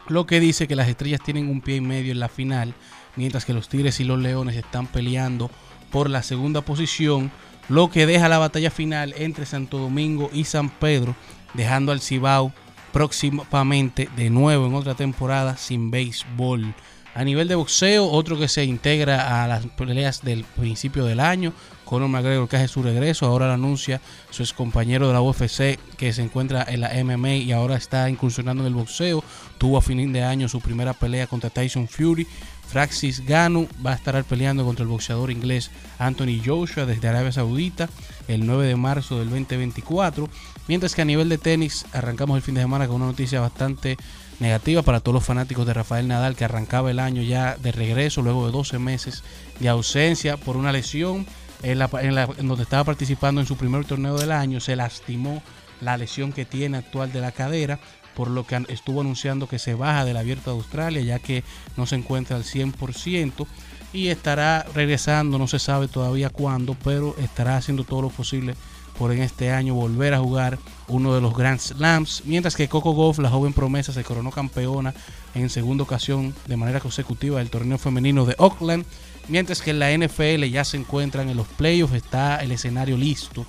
lo que dice que las estrellas tienen un pie y medio en la final, mientras que los Tigres y los Leones están peleando por la segunda posición, lo que deja la batalla final entre Santo Domingo y San Pedro, dejando al Cibao próximamente de nuevo en otra temporada sin béisbol. A nivel de boxeo, otro que se integra a las peleas del principio del año, Conor McGregor que hace su regreso, ahora lo anuncia su ex compañero de la UFC que se encuentra en la MMA y ahora está incursionando en el boxeo. Tuvo a fin de año su primera pelea contra Tyson Fury. Francis Ganu va a estar peleando contra el boxeador inglés Anthony Joshua desde Arabia Saudita el 9 de marzo del 2024. Mientras que a nivel de tenis arrancamos el fin de semana con una noticia bastante negativa para todos los fanáticos de Rafael Nadal que arrancaba el año ya de regreso luego de 12 meses de ausencia por una lesión en, la, en, la- en donde estaba participando en su primer torneo del año se lastimó la lesión que tiene actual de la cadera por lo que estuvo anunciando que se baja del abierto de Australia ya que no se encuentra al 100% y estará regresando, no se sabe todavía cuándo, pero estará haciendo todo lo posible por en este año volver a jugar uno de los Grand Slams, mientras que Coco Golf, la joven promesa, se coronó campeona en segunda ocasión de manera consecutiva del torneo femenino de Oakland, mientras que en la NFL ya se encuentran en los playoffs, está el escenario listo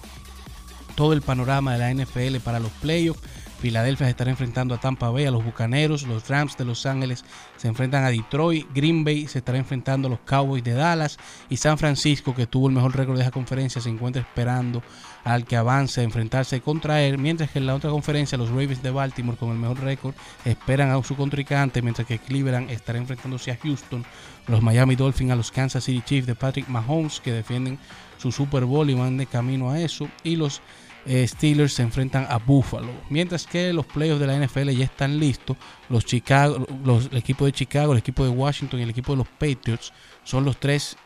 todo el panorama de la NFL para los playoffs. Filadelfia se estará enfrentando a Tampa Bay, a los Bucaneros, los Rams de Los Ángeles se enfrentan a Detroit, Green Bay se estará enfrentando a los Cowboys de Dallas y San Francisco, que tuvo el mejor récord de esa conferencia, se encuentra esperando al que avance a enfrentarse contra él, mientras que en la otra conferencia los Ravens de Baltimore con el mejor récord esperan a su contrincante, mientras que Cleveland estará enfrentándose a Houston, los Miami Dolphins a los Kansas City Chiefs de Patrick Mahomes, que defienden su Super Bowl y van de camino a eso, y los Steelers se enfrentan a Buffalo. Mientras que los playoffs de la NFL ya están listos. Los Chicago, los, el equipo de Chicago, el equipo de Washington y el equipo de los Patriots son los tres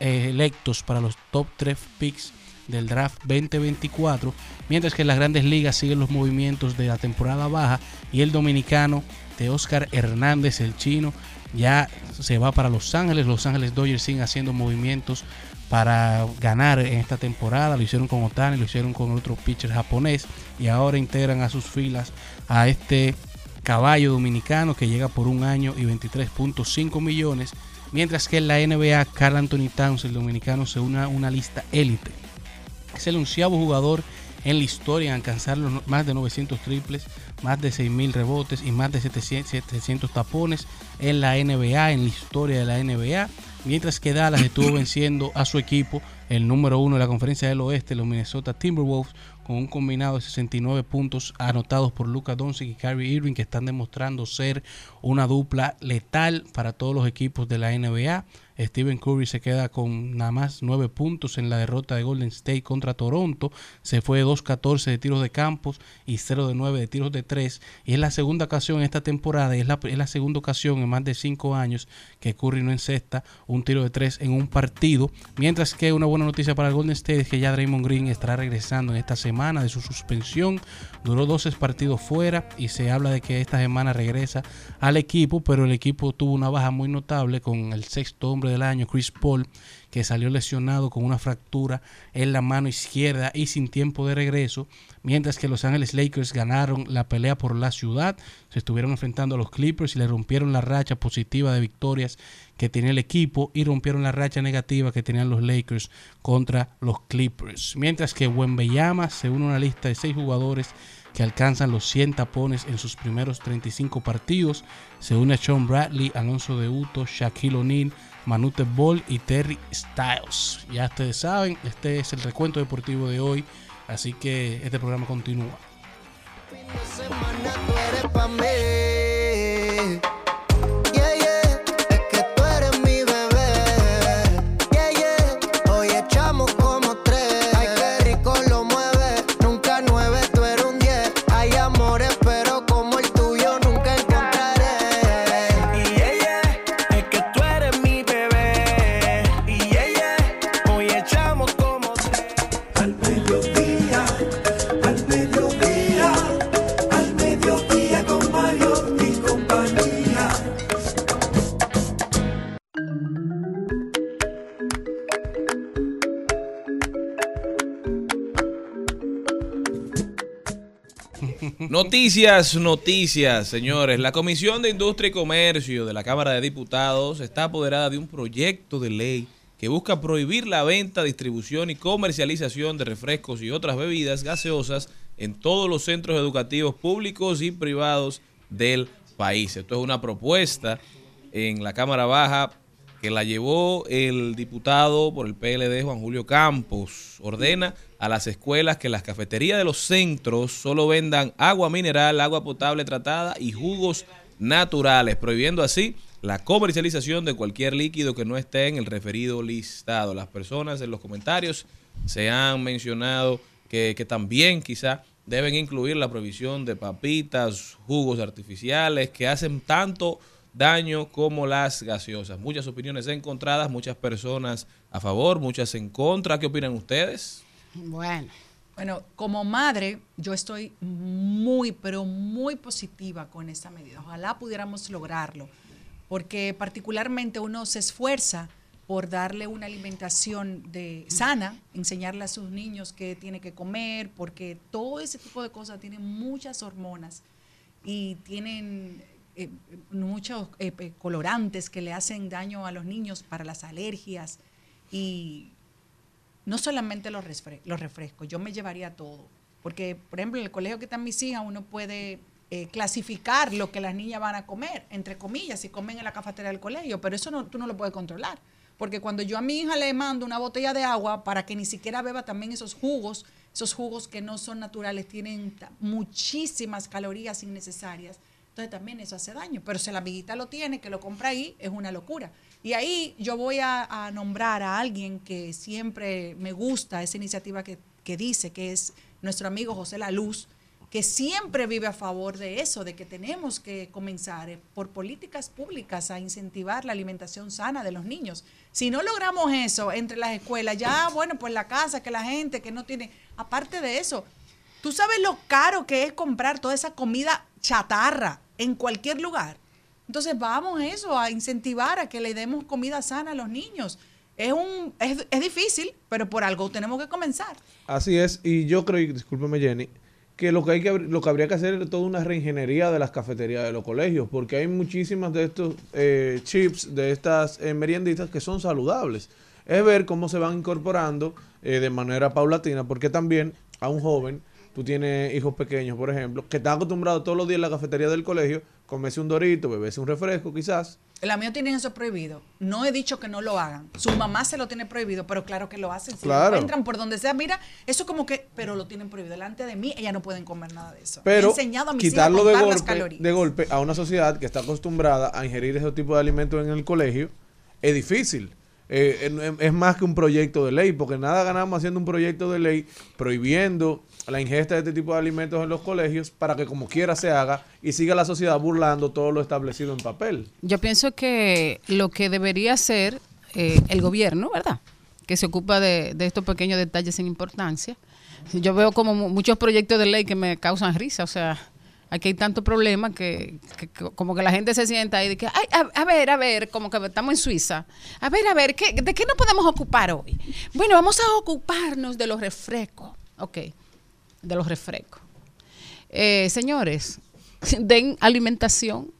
eh, electos para los top 3 picks del draft 2024. Mientras que las grandes ligas siguen los movimientos de la temporada baja y el dominicano de Oscar Hernández, el chino, ya se va para Los Ángeles. Los Ángeles Dodgers siguen haciendo movimientos para ganar en esta temporada. Lo hicieron con Otani, lo hicieron con otro pitcher japonés y ahora integran a sus filas a este caballo dominicano que llega por un año y 23.5 millones. Mientras que en la NBA, Carl Anthony Towns, el dominicano, se une a una lista élite. Es el onceavo jugador en la historia en alcanzar los más de 900 triples, más de 6.000 rebotes y más de 700, 700 tapones en la NBA, en la historia de la NBA. Mientras que Dallas estuvo venciendo a su equipo, el número uno de la conferencia del oeste, los Minnesota Timberwolves, con un combinado de 69 puntos anotados por Luka Doncic y Kyrie Irving, que están demostrando ser una dupla letal para todos los equipos de la NBA. Stephen Curry se queda con nada más 9 puntos en la derrota de Golden State contra Toronto. Se fue de 2-14 de tiros de campos y 0 de 9 de tiros de 3. Y es la segunda ocasión en esta temporada y es la, es la segunda ocasión en más de 5 años que Curry no encesta un tiro de 3 en un partido. Mientras que una buena noticia para el Golden State es que ya Draymond Green estará regresando en esta semana de su suspensión. Duró 12 partidos fuera y se habla de que esta semana regresa al equipo, pero el equipo tuvo una baja muy notable con el sexto hombre del año, Chris Paul, que salió lesionado con una fractura en la mano izquierda y sin tiempo de regreso, mientras que Los Ángeles Lakers ganaron la pelea por la ciudad, se estuvieron enfrentando a los Clippers y le rompieron la racha positiva de victorias que tenía el equipo y rompieron la racha negativa que tenían los Lakers contra los Clippers. Mientras que Wembeyama se une a una lista de seis jugadores que alcanzan los 100 tapones en sus primeros 35 partidos. Se une a Sean Bradley, Alonso de Uto, Shaquille O'Neal, Manute Ball y Terry Styles. Ya ustedes saben, este es el recuento deportivo de hoy, así que este programa continúa. Noticias, noticias, señores. La Comisión de Industria y Comercio de la Cámara de Diputados está apoderada de un proyecto de ley que busca prohibir la venta, distribución y comercialización de refrescos y otras bebidas gaseosas en todos los centros educativos públicos y privados del país. Esto es una propuesta en la Cámara Baja que la llevó el diputado por el PLD Juan Julio Campos. Ordena a las escuelas que las cafeterías de los centros solo vendan agua mineral, agua potable tratada y jugos naturales, prohibiendo así la comercialización de cualquier líquido que no esté en el referido listado. Las personas en los comentarios se han mencionado que, también quizá deben incluir la prohibición de papitas, jugos artificiales que hacen tanto daño como las gaseosas. Muchas opiniones encontradas, muchas personas a favor, muchas en contra. ¿Qué opinan ustedes? Bueno. Bueno, como madre, yo estoy muy, pero muy positiva con esta medida. Ojalá pudiéramos lograrlo, porque particularmente uno se esfuerza por darle una alimentación de sana, enseñarle a sus niños qué tiene que comer, porque todo ese tipo de cosas tienen muchas hormonas y tienen eh, muchos eh, colorantes que le hacen daño a los niños para las alergias y no solamente los, refrescos, yo me llevaría todo. Porque, por ejemplo, en el colegio que están mis hijas, uno puede eh, clasificar lo que las niñas van a comer, entre comillas, si comen en la cafetería del colegio, pero eso no, tú no lo puedes controlar. Porque cuando yo a mi hija le mando una botella de agua para que ni siquiera beba también esos jugos, esos jugos que no son naturales, tienen muchísimas calorías innecesarias. Entonces también eso hace daño. Pero si la amiguita lo tiene, que lo compra ahí, es una locura. Y ahí yo voy a, nombrar a alguien que siempre me gusta esa iniciativa que, que dice, que es nuestro amigo José La Luz, que siempre vive a favor de eso, de que tenemos que comenzar eh, por políticas públicas a incentivar la alimentación sana de los niños. Si no logramos eso entre las escuelas, ya, bueno, pues la casa, que la gente que no tiene, aparte de eso, tú sabes lo caro que es comprar toda esa comida chatarra en cualquier lugar. Entonces vamos a eso, a incentivar a que le demos comida sana a los niños. Es, un, es, es difícil, pero por algo tenemos que comenzar. Así es, y yo creo, y discúlpeme Jenny, que lo que hay que lo que habría que hacer es toda una reingeniería de las cafeterías de los colegios, porque hay muchísimas de estos eh, chips, de estas eh, merienditas que son saludables. Es ver cómo se van incorporando eh, de manera paulatina, porque también a un joven, tú tienes hijos pequeños, por ejemplo, que están acostumbrados todos los días en la cafetería del colegio, comerse un dorito, beberse un refresco quizás, La mía tiene eso prohibido. No he dicho que no lo hagan. Su mamá se lo tiene prohibido, pero claro que lo hacen. Si Claro. entran por donde sea, mira, eso como que, pero lo tienen prohibido. Delante de mí, ellas no pueden comer nada de eso. He Pero enseñado a mis hijas a quitarlo de golpe, de golpe a una sociedad que está acostumbrada a ingerir ese tipo de alimentos en el colegio es difícil. Eh, es más que un proyecto de ley, porque nada ganamos haciendo un proyecto de ley prohibiendo la ingesta de este tipo de alimentos en los colegios para que como quiera se haga y siga la sociedad burlando todo lo establecido en papel. Yo pienso que lo que debería hacer eh, el gobierno, ¿verdad? Que se ocupa de, estos pequeños detalles sin importancia. Yo veo como mu- muchos proyectos de ley que me causan risa, o sea, aquí hay tanto problema que como que la gente se sienta ahí de que, ay, a, a ver, a ver, como que estamos en Suiza. A ver, a ver, ¿qué, ¿de qué nos podemos ocupar hoy? Bueno, vamos a ocuparnos de los refrescos. Ok, de los refrescos. Eh, señores, den alimentación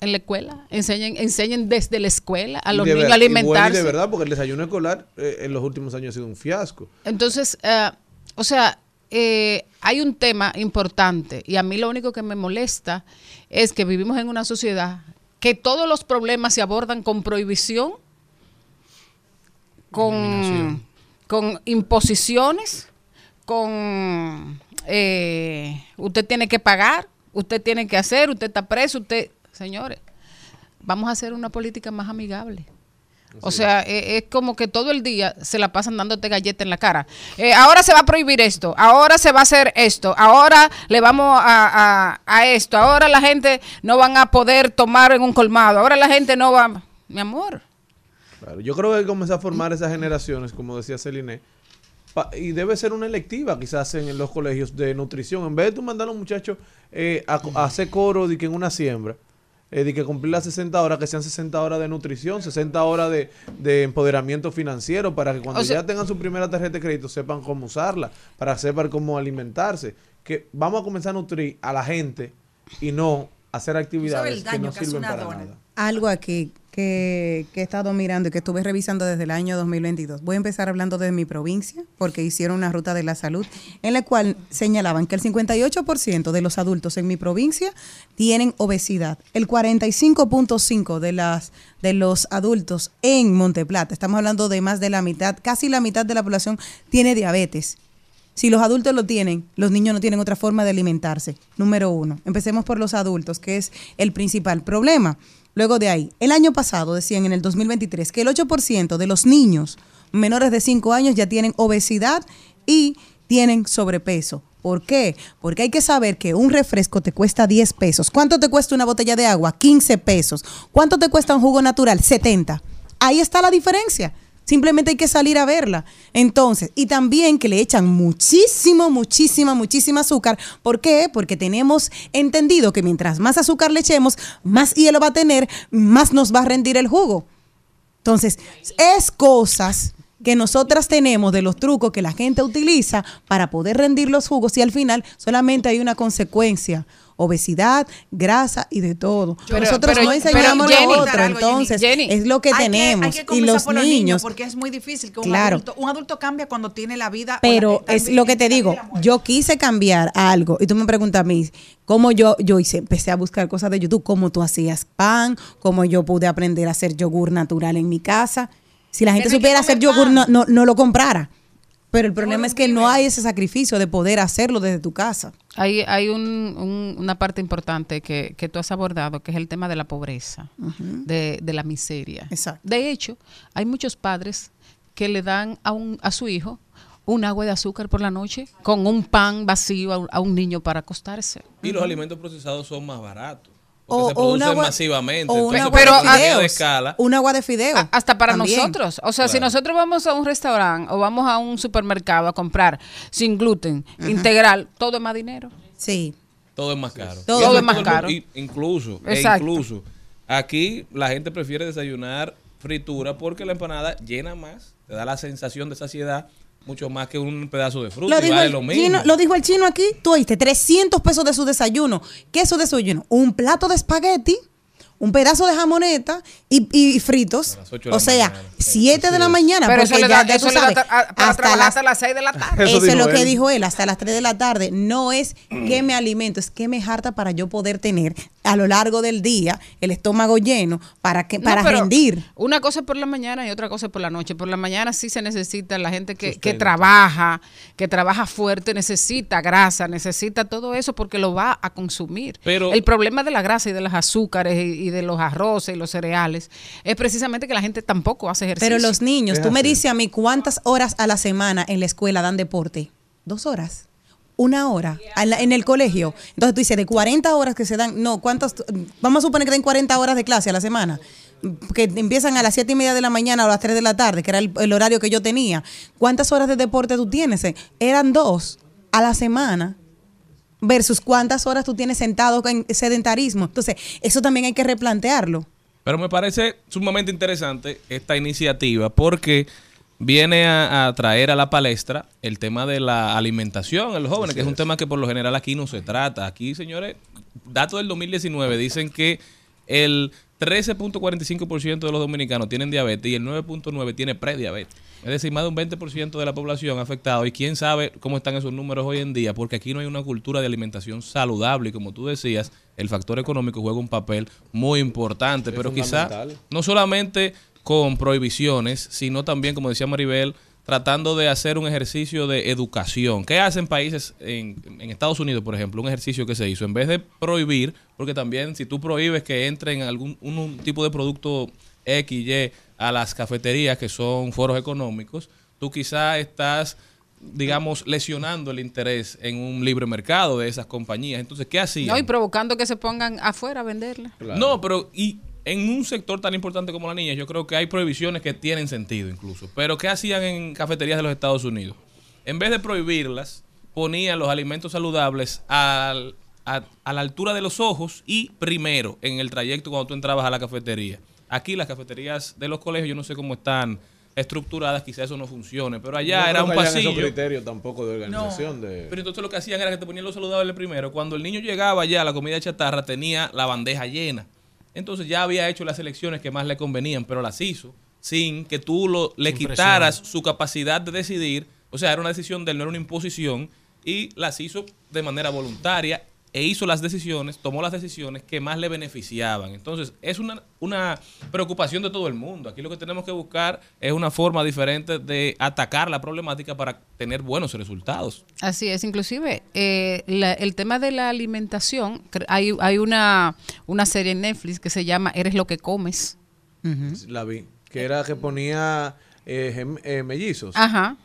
en la escuela, enseñen, enseñen desde la escuela a los de niños ver- a y alimentarse. de verdad, porque el desayuno escolar eh, en los últimos años ha sido un fiasco. Entonces, eh, o sea, eh, hay un tema importante y a mí lo único que me molesta es que vivimos en una sociedad que todos los problemas se abordan con prohibición, con, con imposiciones, con eh, usted tiene que pagar, usted tiene que hacer, usted está preso, usted, señores, vamos a hacer una política más amigable. O sea, eh, es como que todo el día se la pasan dándote galleta en la cara. Eh, ahora se va a prohibir esto, ahora se va a hacer esto, ahora le vamos a, a- a esto, ahora la gente no van a poder tomar en un colmado, ahora la gente no va... Mi amor, Claro, yo creo que comenzar a formar esas generaciones, como decía Celine, y debe ser una electiva quizás en, en los colegios de nutrición. En vez de tú mandar a los muchachos eh, a, a hacer coro de que en una siembra, eh, de que cumplir las 60 horas, que sean 60 horas de nutrición, 60 horas de, de empoderamiento financiero, para que cuando O sea- ya tengan su primera tarjeta de crédito sepan cómo usarla, para sepan cómo alimentarse. Que vamos a comenzar a nutrir a la gente y no hacer actividades que no sirven para nada. Algo aquí que, he estado mirando y que estuve revisando desde el año 2022. Voy a empezar hablando de mi provincia, porque hicieron una ruta de la salud, en la cual señalaban que el 58% de los adultos en mi provincia tienen obesidad. El 45.5% de las de los adultos en Monteplata, estamos hablando de más de la mitad, casi la mitad de la población tiene diabetes. Si los adultos lo tienen, los niños no tienen otra forma de alimentarse. Número uno. Empecemos por los adultos, que es el principal problema. Luego de ahí, el año pasado decían en el 2023 que el 8% de los niños menores de 5 años ya tienen obesidad y tienen sobrepeso. ¿Por qué? Porque hay que saber que un refresco te cuesta 10 pesos. ¿Cuánto te cuesta una botella de agua? 15 pesos. ¿Cuánto te cuesta un jugo natural? 70. Ahí está la diferencia. Simplemente hay que salir a verla. Entonces, y también que le echan muchísimo, muchísima, muchísima azúcar. ¿Por qué? Porque tenemos entendido que mientras más azúcar le echemos, más hielo va a tener, más nos va a rendir el jugo. Entonces, es cosas que nosotras tenemos de los trucos que la gente utiliza para poder rendir los jugos y al final solamente hay una consecuencia. Obesidad, grasa y de todo. Pero- Nosotros pero- no enseñamos pero, Jenny, lo otro, algo, entonces Jenny, es lo que Hay tenemos. hay que y los por los niños, porque es muy difícil que un Claro. adulto, un adulto cambia cuando tiene la vida. pero la- es lo que te digo, yo quise cambiar algo y tú me preguntas a mí cómo yo yo hice, empecé a buscar cosas de YouTube, cómo tú hacías pan, cómo yo pude aprender a hacer yogur natural en mi casa. Si la gente supiera hacer yogur no, no, no lo comprara. Pero el problema es que no hay ese sacrificio de poder hacerlo desde tu casa. Hay, hay un- un- una parte importante que, que tú has abordado, que es el tema de la pobreza, de, de la miseria. Exacto. De hecho, hay muchos padres que le dan a, un, a su hijo un agua de azúcar por la noche con un pan vacío a un niño para acostarse. Y los alimentos procesados son más baratos. O- Porque se o un producen agua- masivamente. o un Entonces, agua por de de escala. Un agua de fideo. A- Hasta para también. nosotros. O sea, si nosotros vamos a un restaurante o vamos a un supermercado a comprar sin gluten, integral, todo es más dinero. Sí. Todo es más caro. Todo es más caro. y- incluso, e Exacto. incluso, aquí la gente prefiere desayunar fritura porque la empanada llena más, te da la sensación de saciedad mucho más que un pedazo de fruta Lo y dijo, vale el lo mismo. chino, lo dijo el chino aquí, tú oíste, 300 pesos de su desayuno. ¿Qué es su desayuno? Un plato de espagueti, un pedazo de jamoneta y, y fritos. las ocho de O sea, mañana. 7 de la mañana. Pero porque eso le ya, da, ya eso tú le da sabes, ta- a- para hasta trabajar las- hasta las 6 de la tarde. Eso, Eso es lo que dijo él, hasta las 3 de la tarde. No es que me alimento, es que me harta para yo poder tener a lo largo del día el estómago lleno para que para rendir. Una cosa es por la mañana y otra cosa es por la noche. Por la mañana sí se necesita la gente que, que trabaja, que trabaja fuerte, necesita grasa, necesita todo eso porque lo va a consumir. Pero- el problema de la grasa y de los azúcares y, y de los arroces y los cereales es precisamente que la gente tampoco hace ejercicio. Pero los niños, Es tú me dices a mí cuántas horas a la semana en la escuela dan deporte. Dos horas. Una hora en, la- en el colegio. Entonces tú dices, de 40 horas que se dan, no, ¿cuántas? Vamos a suponer que den 40 horas de clase a la semana. Que empiezan a las 7 y media de la mañana o a las 3 de la tarde, que era el, el horario que yo tenía. ¿Cuántas horas de deporte tú tienes? Eh, Eran dos a la semana versus cuántas horas tú tienes sentado en sedentarismo. Entonces, eso también hay que replantearlo. Pero me parece sumamente interesante esta iniciativa porque viene a, a traer a la palestra el tema de la alimentación en los jóvenes, que es un tema que por lo general aquí no se trata. Aquí, señores, datos del 2019 dicen que el 13.45% de los dominicanos tienen diabetes y el 9.9% tiene prediabetes. Es decir, más de un 20% de la población afectado y quién sabe cómo están esos números hoy en día, porque aquí no hay una cultura de alimentación saludable y como tú decías, el factor económico juega un papel muy importante, pero quizá no solamente con prohibiciones, sino también, como decía Maribel, tratando de hacer un ejercicio de educación. ¿Qué hacen países en, en Estados Unidos, por ejemplo? Un ejercicio que se hizo. En vez de prohibir, porque también si tú prohíbes que entren algún un, un tipo de producto X, Y a las cafeterías que son foros económicos, tú quizás estás digamos, lesionando el interés en un libre mercado de esas compañías. Entonces, ¿qué hacían? No, y provocando que se pongan afuera a venderla. No, pero y en un sector tan importante como la niña, yo creo que hay prohibiciones que tienen sentido incluso. Pero ¿qué hacían en cafeterías de los Estados Unidos? En vez de prohibirlas, ponían los alimentos saludables al- a, a la altura de los ojos y primero en el trayecto cuando tú entrabas a la cafetería. Aquí las cafeterías de los colegios, yo no sé cómo están estructuradas, quizás eso no funcione, pero allá No era creo un pasillo. esos criterios tampoco de organización. De... Pero entonces lo que hacían era que te ponían lo saludable primero. Cuando el niño llegaba ya, la comida chatarra tenía la bandeja llena. entonces ya había hecho las elecciones que más le convenían, pero las hizo sin que tú lo, le quitaras su capacidad de decidir. O sea, era una decisión de él, no era una imposición, y las hizo de manera voluntaria e hizo las decisiones, tomó las decisiones que más le beneficiaban. Entonces, es una, una preocupación de todo el mundo. Aquí lo que tenemos que buscar es una forma diferente de atacar la problemática para tener buenos resultados. Así es, inclusive eh, la- el tema de la alimentación, hay, hay una, una serie en Netflix que se llama Eres lo que comes. La vi. Que era que ponía eh, gem- eh, mellizos. Ajá.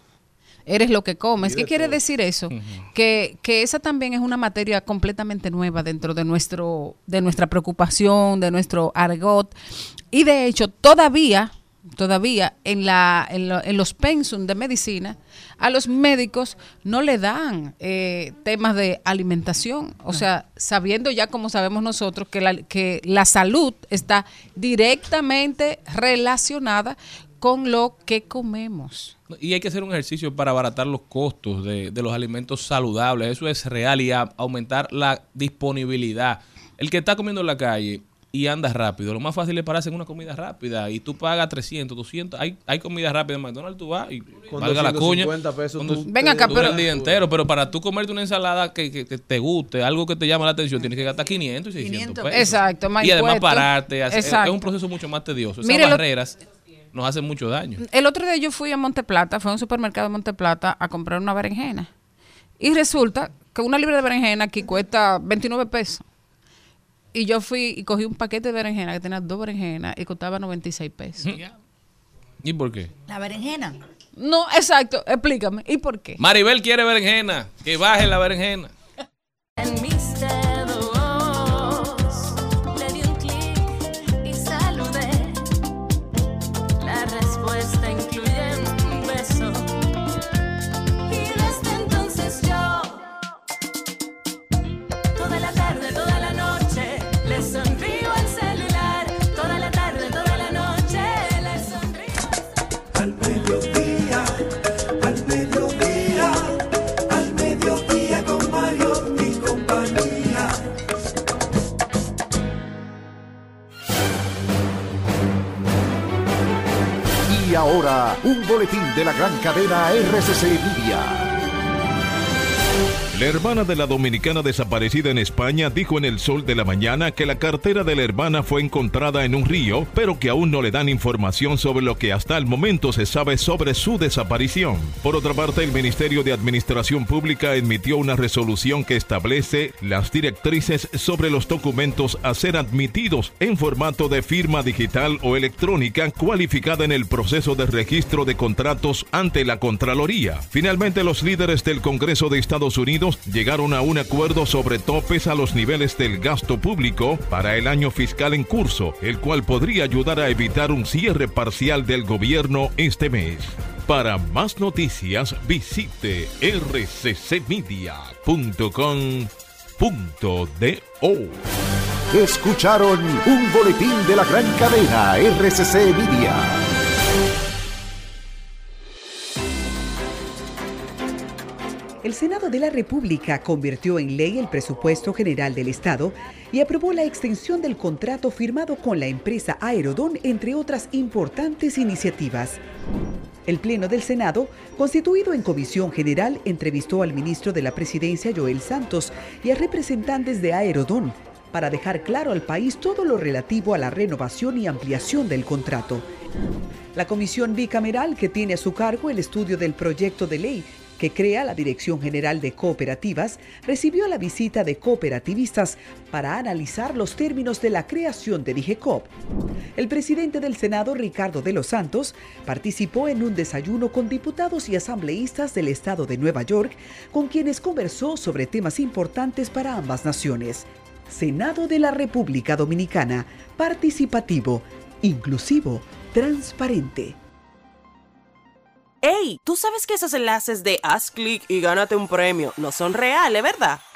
Eres lo que comes. ¿Qué de quiere todo. decir eso? que, que esa también es una materia completamente nueva dentro de nuestro, de nuestra preocupación, de nuestro argot. Y de hecho, todavía, todavía en la, en, lo- en los pensum de medicina, a los médicos no le dan eh, temas de alimentación. O sea, sabiendo ya como sabemos nosotros que la, que la salud está directamente relacionada con lo que comemos. Y hay que hacer un ejercicio para abaratar los costos de, de los alimentos saludables. Eso es real y a- aumentar la disponibilidad. El que está comiendo en la calle y anda rápido, lo más fácil es pararse en una comida rápida y tú pagas 300, 200. Hay, hay comida rápida en McDonald's, tú vas y Con valga la cuña. 250 pesos tú Ven acá, pero- el día entero, pero para tú comerte una ensalada que, que- que te guste, algo que te llama la atención, tienes que gastar 500 y 600 500 pesos. Exacto, más Y además pararte, hacer- es, Exacto. un proceso mucho más tedioso. Esas Mire, lo- barreras nos hacen mucho daño. El otro día yo fui a Monteplata, fue a un supermercado de Monteplata a comprar una berenjena. Y resulta que una libra de berenjena aquí cuesta 29 pesos. Y yo fui y cogí un paquete de berenjena que tenía dos berenjenas y costaba 96 pesos. ¿Y por qué? La berenjena. No, exacto, explícame. ¿Y por qué? Maribel quiere berenjena, que baje la berenjena. Boletín de la gran cadena RCC Media. La hermana de la dominicana desaparecida en España dijo en El Sol de la Mañana que la cartera de la hermana fue encontrada en un río, pero que aún no le dan información sobre lo que hasta el momento se sabe sobre su desaparición. Por otra parte, el Ministerio de Administración Pública emitió una resolución que establece las directrices sobre los documentos a ser admitidos en formato de firma digital o electrónica cualificada en el proceso de registro de contratos ante la Contraloría. Finalmente, los líderes del Congreso de Estados Unidos llegaron a un acuerdo sobre topes a los niveles del gasto público para el año fiscal en curso, el cual podría ayudar a evitar un cierre parcial del gobierno este mes. Para más noticias, visite rccmedia.com.do. Escucharon un boletín de la gran cadena RCC Media. El Senado de la República convirtió en ley el presupuesto general del Estado y aprobó la extensión del contrato firmado con la empresa Aerodón, entre otras importantes iniciativas. El Pleno del Senado, constituido en comisión general, entrevistó al ministro de la Presidencia, Joel Santos, y a representantes de Aerodón para dejar claro al país todo lo relativo a la renovación y ampliación del contrato. La comisión bicameral que tiene a su cargo el estudio del proyecto de ley que crea la Dirección General de Cooperativas, recibió la visita de cooperativistas para analizar los términos de la creación de DIGECOP. El presidente del Senado, Ricardo de los Santos, participó en un desayuno con diputados y asambleístas del estado de Nueva York, con quienes conversó sobre temas importantes para ambas naciones. Senado de la República Dominicana, participativo, inclusivo, transparente. ¡Ey! ¿Tú sabes que esos enlaces de haz clic y gánate un premio no son reales, verdad?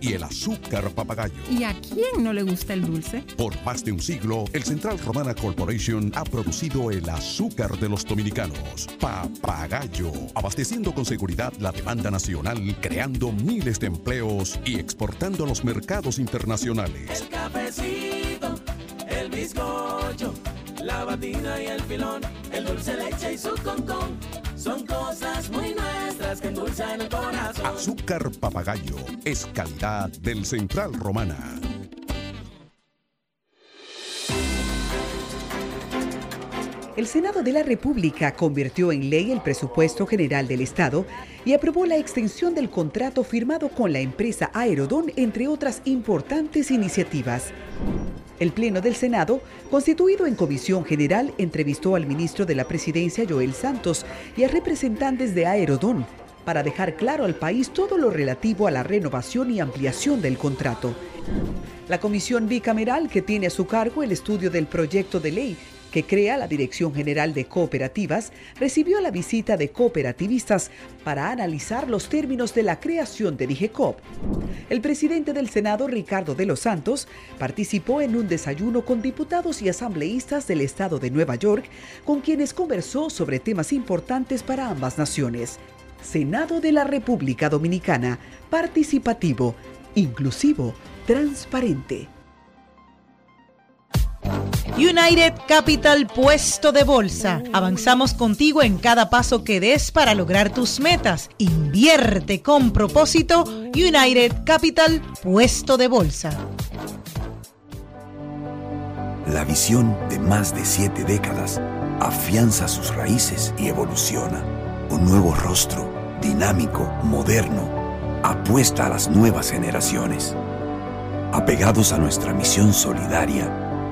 y el azúcar papagayo. ¿Y a quién no le gusta el dulce? Por más de un siglo, el Central Romana Corporation ha producido el azúcar de los dominicanos. Papagayo, abasteciendo con seguridad la demanda nacional, creando miles de empleos y exportando a los mercados internacionales. El cafecito, el bizcocho, la batina y el filón, el dulce leche y su concón. Son cosas muy nuestras que endulzan el corazón. Azúcar papagayo es calidad del Central Romana. El Senado de la República convirtió en ley el presupuesto general del Estado y aprobó la extensión del contrato firmado con la empresa Aerodón, entre otras importantes iniciativas. El Pleno del Senado, constituido en comisión general, entrevistó al ministro de la Presidencia, Joel Santos, y a representantes de Aerodón para dejar claro al país todo lo relativo a la renovación y ampliación del contrato. La comisión bicameral que tiene a su cargo el estudio del proyecto de ley que crea la Dirección General de Cooperativas, recibió la visita de cooperativistas para analizar los términos de la creación de DIGECOP. El presidente del Senado, Ricardo de los Santos, participó en un desayuno con diputados y asambleístas del estado de Nueva York, con quienes conversó sobre temas importantes para ambas naciones. Senado de la República Dominicana, participativo, inclusivo, transparente. United Capital Puesto de Bolsa. Avanzamos contigo en cada paso que des para lograr tus metas. Invierte con propósito. United Capital Puesto de Bolsa. La visión de más de siete décadas afianza sus raíces y evoluciona. Un nuevo rostro, dinámico, moderno, apuesta a las nuevas generaciones. Apegados a nuestra misión solidaria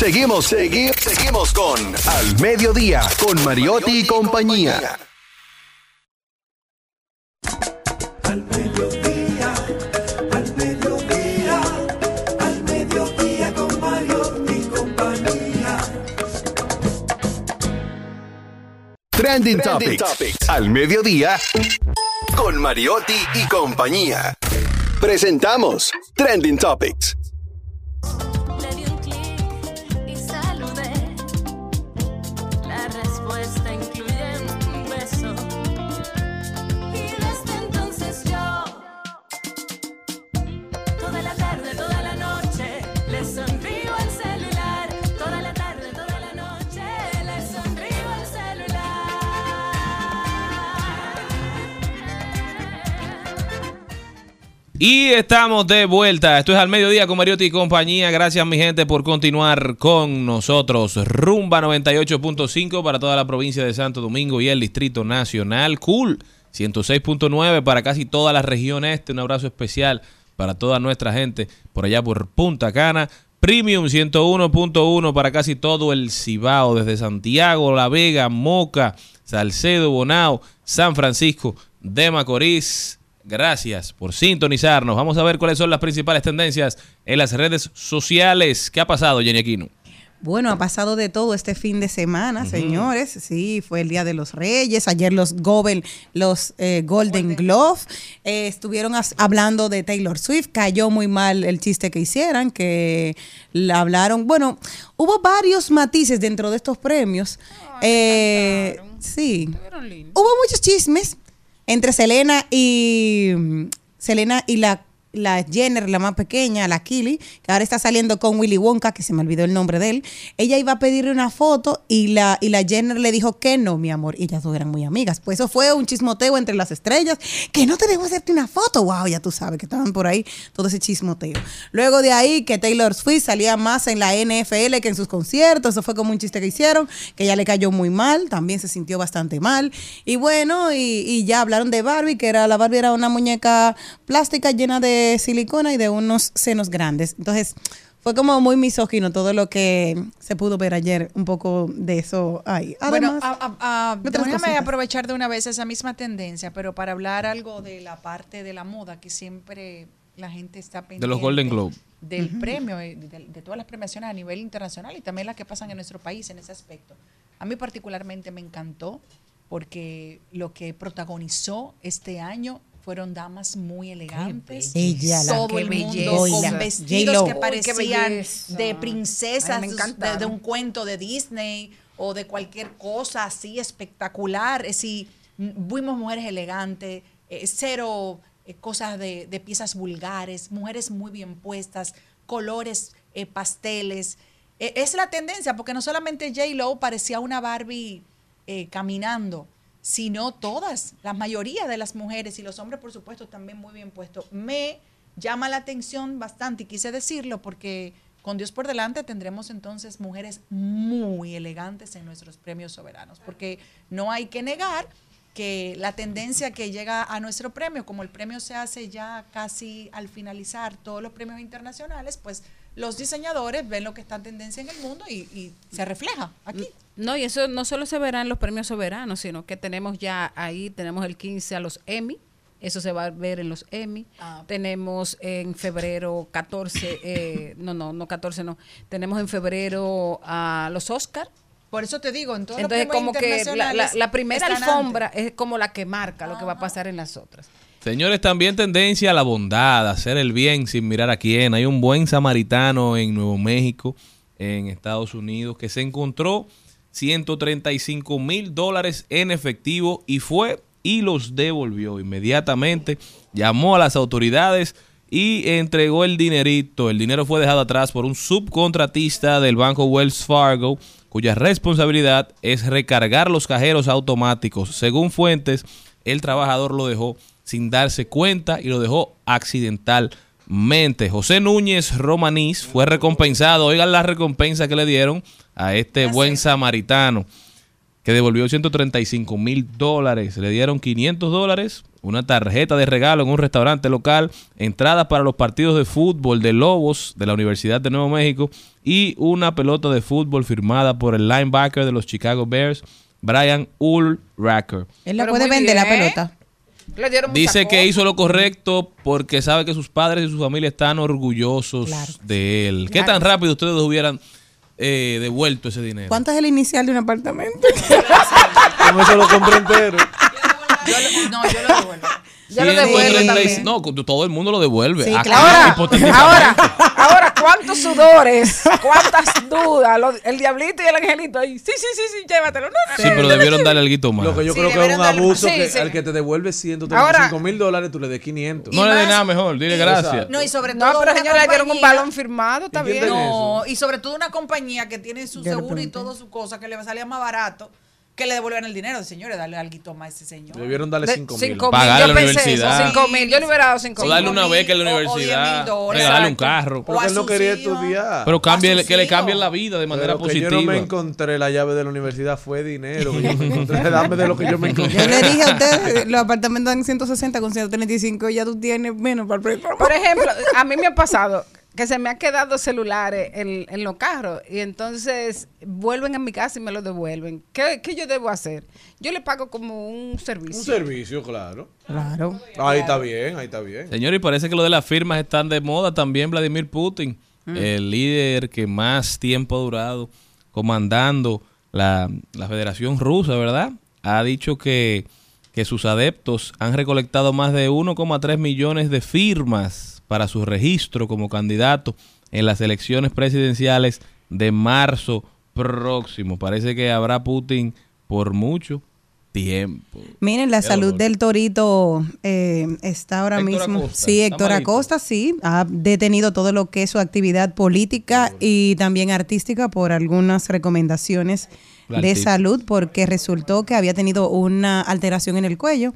Seguimos, seguimos, seguimos con Al Mediodía, con Mariotti y compañía. Al mediodía, al mediodía, al mediodía con Mario y compañía. Trending, Topics. Al mediodía con Mariotti y compañía. Presentamos Trending Topics. Y estamos de vuelta. Esto es al mediodía con Mariotti y compañía. Gracias, mi gente, por continuar con nosotros. Rumba 98.5 para toda la provincia de Santo Domingo y el Distrito Nacional. Cool 106.9 para casi toda la región este. Un abrazo especial para toda nuestra gente por allá por Punta Cana. Premium 101.1 para casi todo el Cibao, desde Santiago, La Vega, Moca, Salcedo, Bonao, San Francisco de Macorís. Gracias por sintonizarnos. Vamos a ver cuáles son las principales tendencias en las redes sociales. ¿Qué ha pasado, Jenny Aquino? Bueno, ha pasado de todo este fin de semana, señores. Sí, fue el Día de los Reyes. Ayer los Gobel, los eh, Golden Glove, eh, estuvieron hablando de Taylor Swift. Cayó muy mal el chiste que hicieran, que la hablaron. Bueno, hubo varios matices dentro de estos premios. Eh, sí. Hubo muchos chismes entre Selena y Selena y la la Jenner, la más pequeña, la Kili, que ahora está saliendo con Willy Wonka, que se me olvidó el nombre de él, ella iba a pedirle una foto y la, y la Jenner le dijo que no, mi amor, y ellas dos eran muy amigas. Pues eso fue un chismoteo entre las estrellas, que no te debo hacerte una foto, wow, ya tú sabes que estaban por ahí todo ese chismoteo. Luego de ahí que Taylor Swift salía más en la NFL que en sus conciertos, eso fue como un chiste que hicieron, que ella le cayó muy mal, también se sintió bastante mal. Y bueno, y, y ya hablaron de Barbie, que era la Barbie era una muñeca plástica llena de silicona y de unos senos grandes. Entonces, fue como muy misógino todo lo que se pudo ver ayer, un poco de eso ahí. bueno, a- a- a- otras déjame cositas. aprovechar de una vez esa misma tendencia, pero para hablar algo de la parte de la moda que siempre la gente está pendiente. De los Golden Globe. Del premio, eh, de, de todas las premiaciones a nivel internacional y también las que pasan en nuestro país en ese aspecto. A mí particularmente me encantó porque lo que protagonizó este año fueron damas muy elegantes. Ella, la- todo el belleza. mundo con vestidos que parecían de princesas de- de, un cuento de Disney o de cualquier cosa así espectacular. Es decir, vimos mujeres elegantes, eh, cero eh, cosas de, de piezas vulgares, mujeres muy bien puestas, colores eh, pasteles. Eh, es la tendencia, porque no solamente J-Lo parecía una Barbie eh, caminando, sino todas, la mayoría de las mujeres y los hombres, por supuesto, también muy bien puestos. Me llama la atención bastante y quise decirlo porque con Dios por delante tendremos entonces mujeres muy elegantes en nuestros premios soberanos, porque no hay que negar que la tendencia que llega a nuestro premio, como el premio se hace ya casi al finalizar todos los premios internacionales, pues los diseñadores ven lo que está en tendencia en el mundo y, y se refleja aquí. No, y eso no solo se verá en los premios soberanos, sino que tenemos ya ahí, tenemos el 15 a los Emmy, eso se va a ver en los Emmy. Ah. Tenemos en febrero 14, eh, no, no, no 14, no. Tenemos en febrero a los Oscar. Por eso te digo, en todos Entonces, como que la, la- internacionales la primera alfombra es como la que marca lo que va a pasar en las otras. Señores, también tendencia a la bondad, a hacer el bien sin mirar a quién. Hay un buen samaritano en Nuevo México, en Estados Unidos, que se encontró 135 mil dólares en efectivo y fue y los devolvió inmediatamente. Llamó a las autoridades y entregó el dinerito. El dinero fue dejado atrás por un subcontratista del banco Wells Fargo, cuya responsabilidad es recargar los cajeros automáticos. Según fuentes, el trabajador lo dejó sin darse cuenta y lo dejó accidentalmente. José Núñez Romanís fue recompensado. Oigan la recompensa que le dieron a este buen samaritano que devolvió 135 mil dólares. Le dieron 500 dólares, una tarjeta de regalo en un restaurante local, entradas para los partidos de fútbol de Lobos de la Universidad de Nuevo México y una pelota de fútbol firmada por el linebacker de los Chicago Bears, Brian Ulracker. él la Pero puede vender la pelota. Dice que hizo lo correcto porque sabe que sus padres y su familia están orgullosos de él. ¿Qué Claro. tan rápido ustedes hubieran eh, devuelto ese dinero? ¿Cuánto es el inicial de un apartamento? Como eso lo compré entero. Yo lo- no, yo lo devuelvo. Yo lo devuelvo 136 también. No, todo el mundo lo devuelve. Sí, Aquí, claro. Ahora, ahora, ahora, ¿cuántos sudores? ¿Cuántas dudas? Lo- el diablito y el angelito ahí. Sí, sí, sí, sí, llévatelo. No, no, Sí, pero debieron darle algo más. Lo que yo Sí, creo que es un abuso sí, que sí. al que te devuelve 135 Ahora- mil dólares, tú le des 500. No le dé nada mejor, dile gracias. No, y sobre No, todo pero una señora, le dieron un balón firmado, está ¿Y quién bien. tiene No, y sobre todo una compañía que tiene su seguro y todo su cosa, que le salía más barato, que le devuelvan el dinero. Señores, darle algo más a ese señor. Debieron darle De- 5 mil. cinco mil, Pagarle yo a la pensé eso, universidad. cinco mil. Yo le hubiera dado cinco O mil. darle una beca en la o- o universidad. Regalarle un carro. O Pero a que él no quería estudiar. Pero cambie, a que le cambien la vida de manera Pero que yo no me positiva. encontré la llave de la universidad, fue dinero que yo me encontré. Dame de lo que yo me encontré. Yo le dije a ustedes, los apartamentos en 160 con 135 y ya tú tienes menos para el. Por ejemplo, a mí me ha pasado que se me han quedado celulares en, en los carros y entonces vuelven a mi casa y me los devuelven. ¿Qué, qué yo debo hacer? Yo le pago como un servicio. Un servicio, claro. Claro. Ahí está bien, ahí está bien. Señor, y parece que lo de las firmas están de moda también. Vladimir Putin, Mm. el líder que más tiempo ha durado comandando la, la Federación Rusa, ¿verdad? Ha dicho que, que sus adeptos han recolectado más de 1,3 millones de firmas para su registro como candidato en las elecciones presidenciales de marzo próximo. Parece que habrá Putin por mucho tiempo. Miren, la Qué salud dolor. del torito eh, está ahora Héctor mismo. Acosta, sí, Héctor malito. Acosta, sí, ha detenido todo lo que es su actividad política y también artística por algunas recomendaciones de salud, porque resultó que había tenido una alteración en el cuello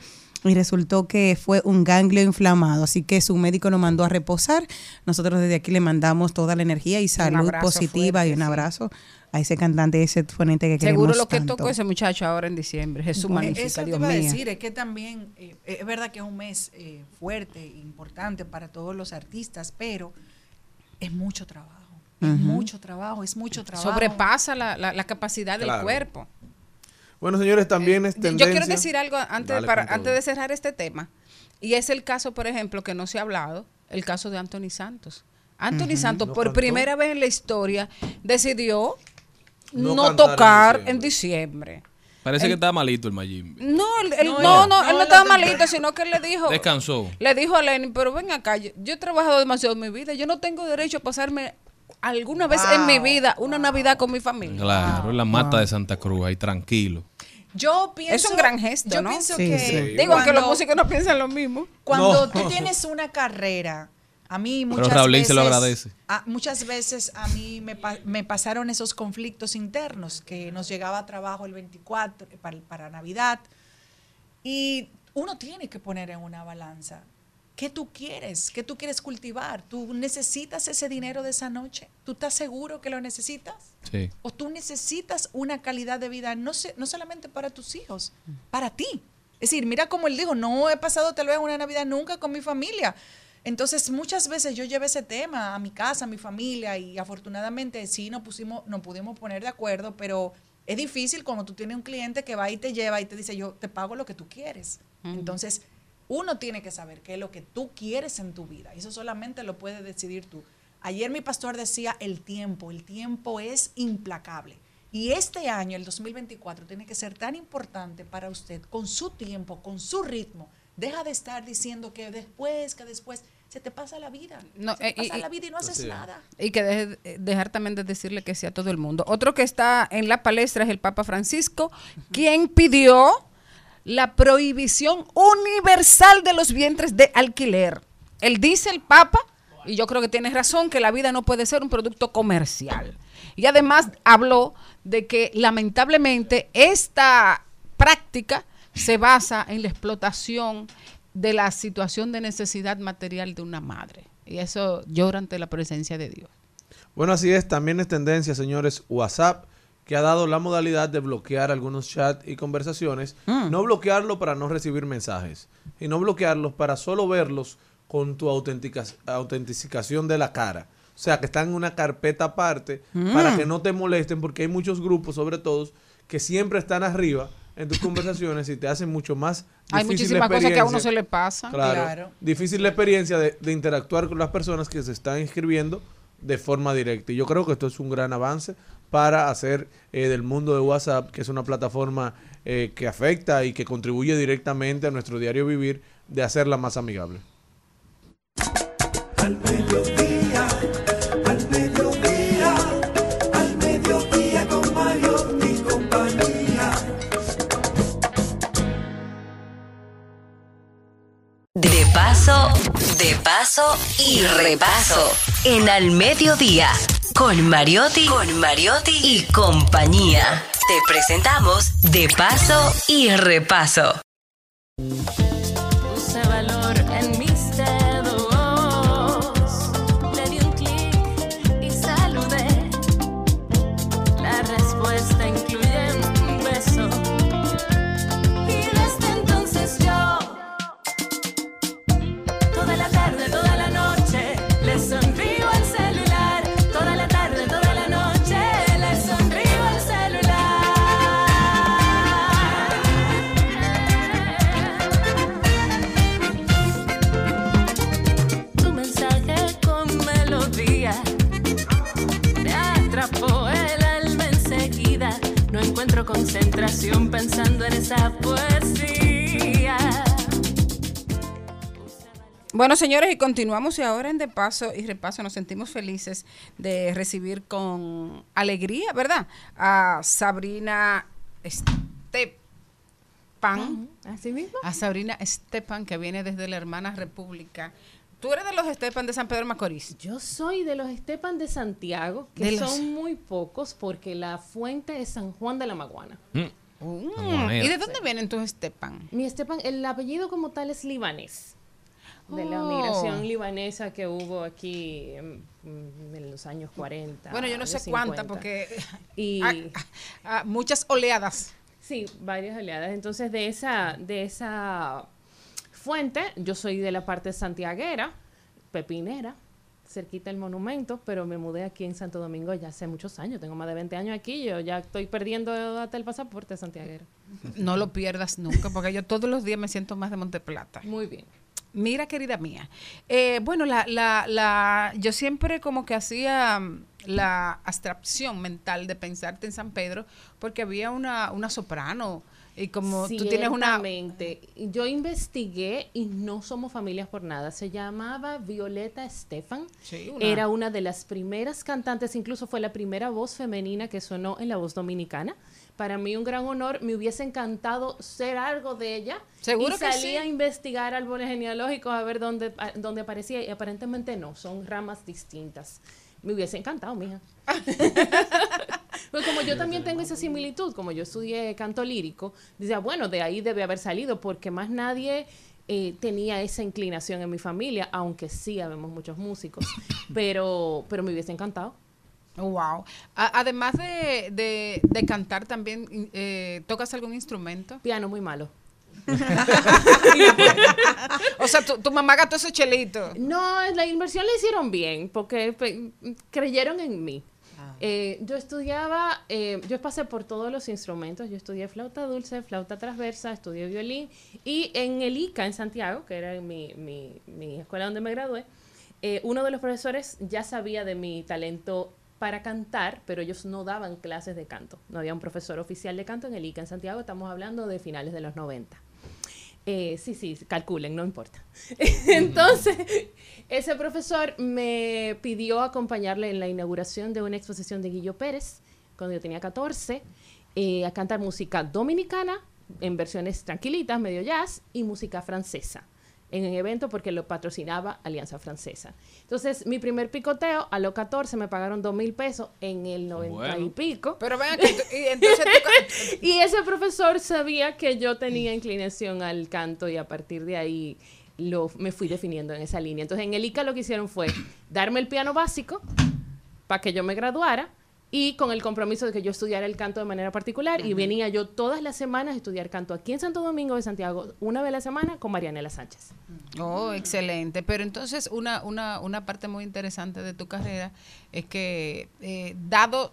y resultó que fue un ganglio inflamado. Así que su médico lo mandó a reposar. Nosotros desde aquí le mandamos toda la energía y salud positiva y fuerte, un sí. abrazo a ese cantante, ese exponente que queremos Seguro lo que tanto. tocó ese muchacho ahora en diciembre. Jesús Bueno, magnífica, Eso te Dios iba a decir, es que también eh, es verdad que es un mes eh, fuerte, importante para todos los artistas, pero es mucho trabajo. Es Ujú. mucho trabajo, es mucho trabajo. Sobrepasa la, la- la capacidad del Claro. cuerpo. Bueno, señores, también es Yo tendencia. quiero decir algo antes, Dale para, antes de cerrar este tema. Y es el caso, por ejemplo, que no se ha hablado, el caso de Anthony Santos. Anthony. Santos, No por cantó. primera vez en la historia, decidió No no, cantar en tocar en diciembre. Parece El- que está malito el Mayimbe. No, él, él- No, no, él- no, no, él no él estaba malito, sino que él le dijo, Descansó. le dijo a Lenin, pero ven acá, yo, yo he trabajado demasiado en mi vida, yo no tengo derecho a pasarme alguna vez en mi vida una Navidad con mi familia. Claro, en la mata de Santa Cruz, ahí tranquilo. Yo pienso, Es un gran gesto, yo ¿no? pienso Sí, que sí. Digo, aunque los músicos no piensan lo mismo. Cuando No. tú tienes una carrera, a mí Pero muchas Raulín veces, se lo agradece. a- muchas veces a mí me, pa- me pasaron esos conflictos internos que nos llegaba trabajo el 24 para, para Navidad y uno tiene que poner en una balanza. ¿Qué tú quieres? ¿Qué tú quieres cultivar? ¿Tú necesitas ese dinero de esa noche? ¿Tú estás seguro que lo necesitas? Sí. o tú necesitas una calidad de vida no, se- no solamente para tus hijos, para ti. Es decir, mira como él dijo, no he pasado tal vez una Navidad nunca con mi familia. Entonces, muchas veces yo llevé ese tema a mi casa, a mi familia, y afortunadamente sí nos pusimos, nos pudimos poner de acuerdo, pero es difícil cuando tú tienes un cliente que va y te lleva y te dice, yo te pago lo que tú quieres. Entonces, uno tiene que saber qué es lo que tú quieres en tu vida. y Eso solamente lo puedes decidir tú. Ayer mi pastor decía el tiempo, el tiempo es implacable. Y este año, el 2024, tiene que ser tan importante para usted, con su tiempo, con su ritmo. Deja de estar diciendo que después, que después, se te pasa la vida. No, se te eh, pasa y- la vida y no haces nada. Y que deje- eh, dejar también de decirle que sí a todo el mundo. Otro que está en la palestra es el Papa Francisco, quien pidió la prohibición universal de los vientres de alquiler. Él dice, el Papa, y yo creo que tiene razón, que la vida no puede ser un producto comercial. Y además habló de que lamentablemente esta práctica se basa en la explotación de la situación de necesidad material de una madre. Y eso llora ante la presencia de Dios. Bueno, así es, también es tendencia, señores, WhatsApp, que ha dado la modalidad de bloquear algunos chats y conversaciones, no bloquearlo para no recibir mensajes, y no bloquearlos para solo verlos con tu autentica- autentificación de la cara. O sea, que están en una carpeta aparte para Mm. que no te molesten, porque hay muchos grupos, sobre todo, que siempre están arriba en tus conversaciones y te hacen mucho más Hay difícil la muchísimas cosas que a uno se le pasan. Claro. Claro. Difícil la experiencia de, de interactuar con las personas que se están inscribiendo de forma directa. Y yo creo que esto es un gran avance para hacer eh, del mundo de WhatsApp, que es una plataforma eh, que afecta y que contribuye directamente a nuestro diario vivir, de hacerla más amigable. Al mediodía, al mediodía, al mediodía con Mario y compañía. De paso, de paso y repaso. En Al Mediodía, con Mariotti, con Mariotti y compañía. Te presentamos De paso y repaso. Encuentro concentración pensando en esa poesía. Bueno, señores, y continuamos y ahora en De Paso y Repaso nos sentimos felices de recibir con alegría, ¿verdad? A Sabrina Este- Estepan. Así mismo. A Sabrina Estepan, que viene desde la hermana República. ¿Tú eres de los Estepan de San Pedro Macorís? Yo soy de los Estepan de Santiago, que De los- son muy pocos porque la fuente es San Juan de la Maguana. Mm, ¿Y de dónde vienen tus Estepan? Mi Estepan, el apellido como tal es libanés. De la Oh. migración libanesa que hubo aquí en, en los años 40. Bueno, yo no sé cuánta, 50. porque Y ah, muchas oleadas. Sí, varias oleadas. Entonces, de esa, de esa fuente, yo soy de la parte santiaguera, pepinera, cerquita del monumento, pero me mudé aquí en Santo Domingo ya hace muchos años. Tengo más de 20 años aquí. Yo ya estoy perdiendo hasta el pasaporte santiaguero. No lo pierdas nunca, porque yo todos los días me siento más de Monteplata. Muy bien. Mira, querida mía. eh, bueno, la, la, la, yo siempre como que hacía mm, la abstracción mental de pensarte en San Pedro, porque había una, una soprano. Y como tú tienes una. Yo investigué y no somos familias por nada. Se llamaba Violeta Estefan. Sí, una- Era una de las primeras cantantes, incluso fue la primera voz femenina que sonó en la voz dominicana. Para mí un gran honor, me hubiese encantado ser algo de ella. Seguro y que salí sí. a investigar árboles genealógicos a ver dónde, a- dónde aparecía y aparentemente no, son ramas distintas. Me hubiese encantado, mija. Pues como yo también tengo esa similitud, como yo estudié canto lírico, decía, bueno, de ahí debe haber salido, porque más nadie eh, tenía esa inclinación en mi familia, aunque sí habemos muchos músicos, pero, pero me hubiese encantado. Wow. A- además de, de, de cantar, también eh, tocas algún instrumento. Piano muy malo. o sea, tu, tu mamá gastó ese chelito. No, la inversión la hicieron bien, porque creyeron en mí. Ah. Eh, yo estudiaba, eh, yo pasé por todos los instrumentos, yo estudié flauta dulce, flauta transversa, estudié violín y en el ICA en Santiago, que era mi, mi- mi escuela donde me gradué, eh, uno de los profesores ya sabía de mi talento para cantar, pero ellos no daban clases de canto. No había un profesor oficial de canto en el ICA en Santiago, estamos hablando de finales de los 90. Eh, sí, sí, calculen, no importa. Entonces, ese profesor me pidió acompañarle en la inauguración de una exposición de Guillo Pérez, cuando yo tenía 14, eh, a cantar música dominicana, en versiones tranquilitas, medio jazz, y música francesa, en el evento porque lo patrocinaba Alianza Francesa. Entonces, mi primer picoteo, a los 14 me pagaron dos mil pesos en el 90 y pico. Pero vean que y entonces tú- y ese profesor sabía que yo tenía inclinación al canto y a partir de ahí lo, me fui definiendo en esa línea. Entonces en el ICA lo que hicieron fue darme el piano básico para que yo me graduara y con el compromiso de que yo estudiara el canto de manera particular y venía yo todas las semanas a estudiar canto aquí en Santo Domingo de Santiago una vez a la semana con Marianela Sánchez. Oh, excelente. Pero entonces una, una, una parte muy interesante de tu carrera es que, eh, dado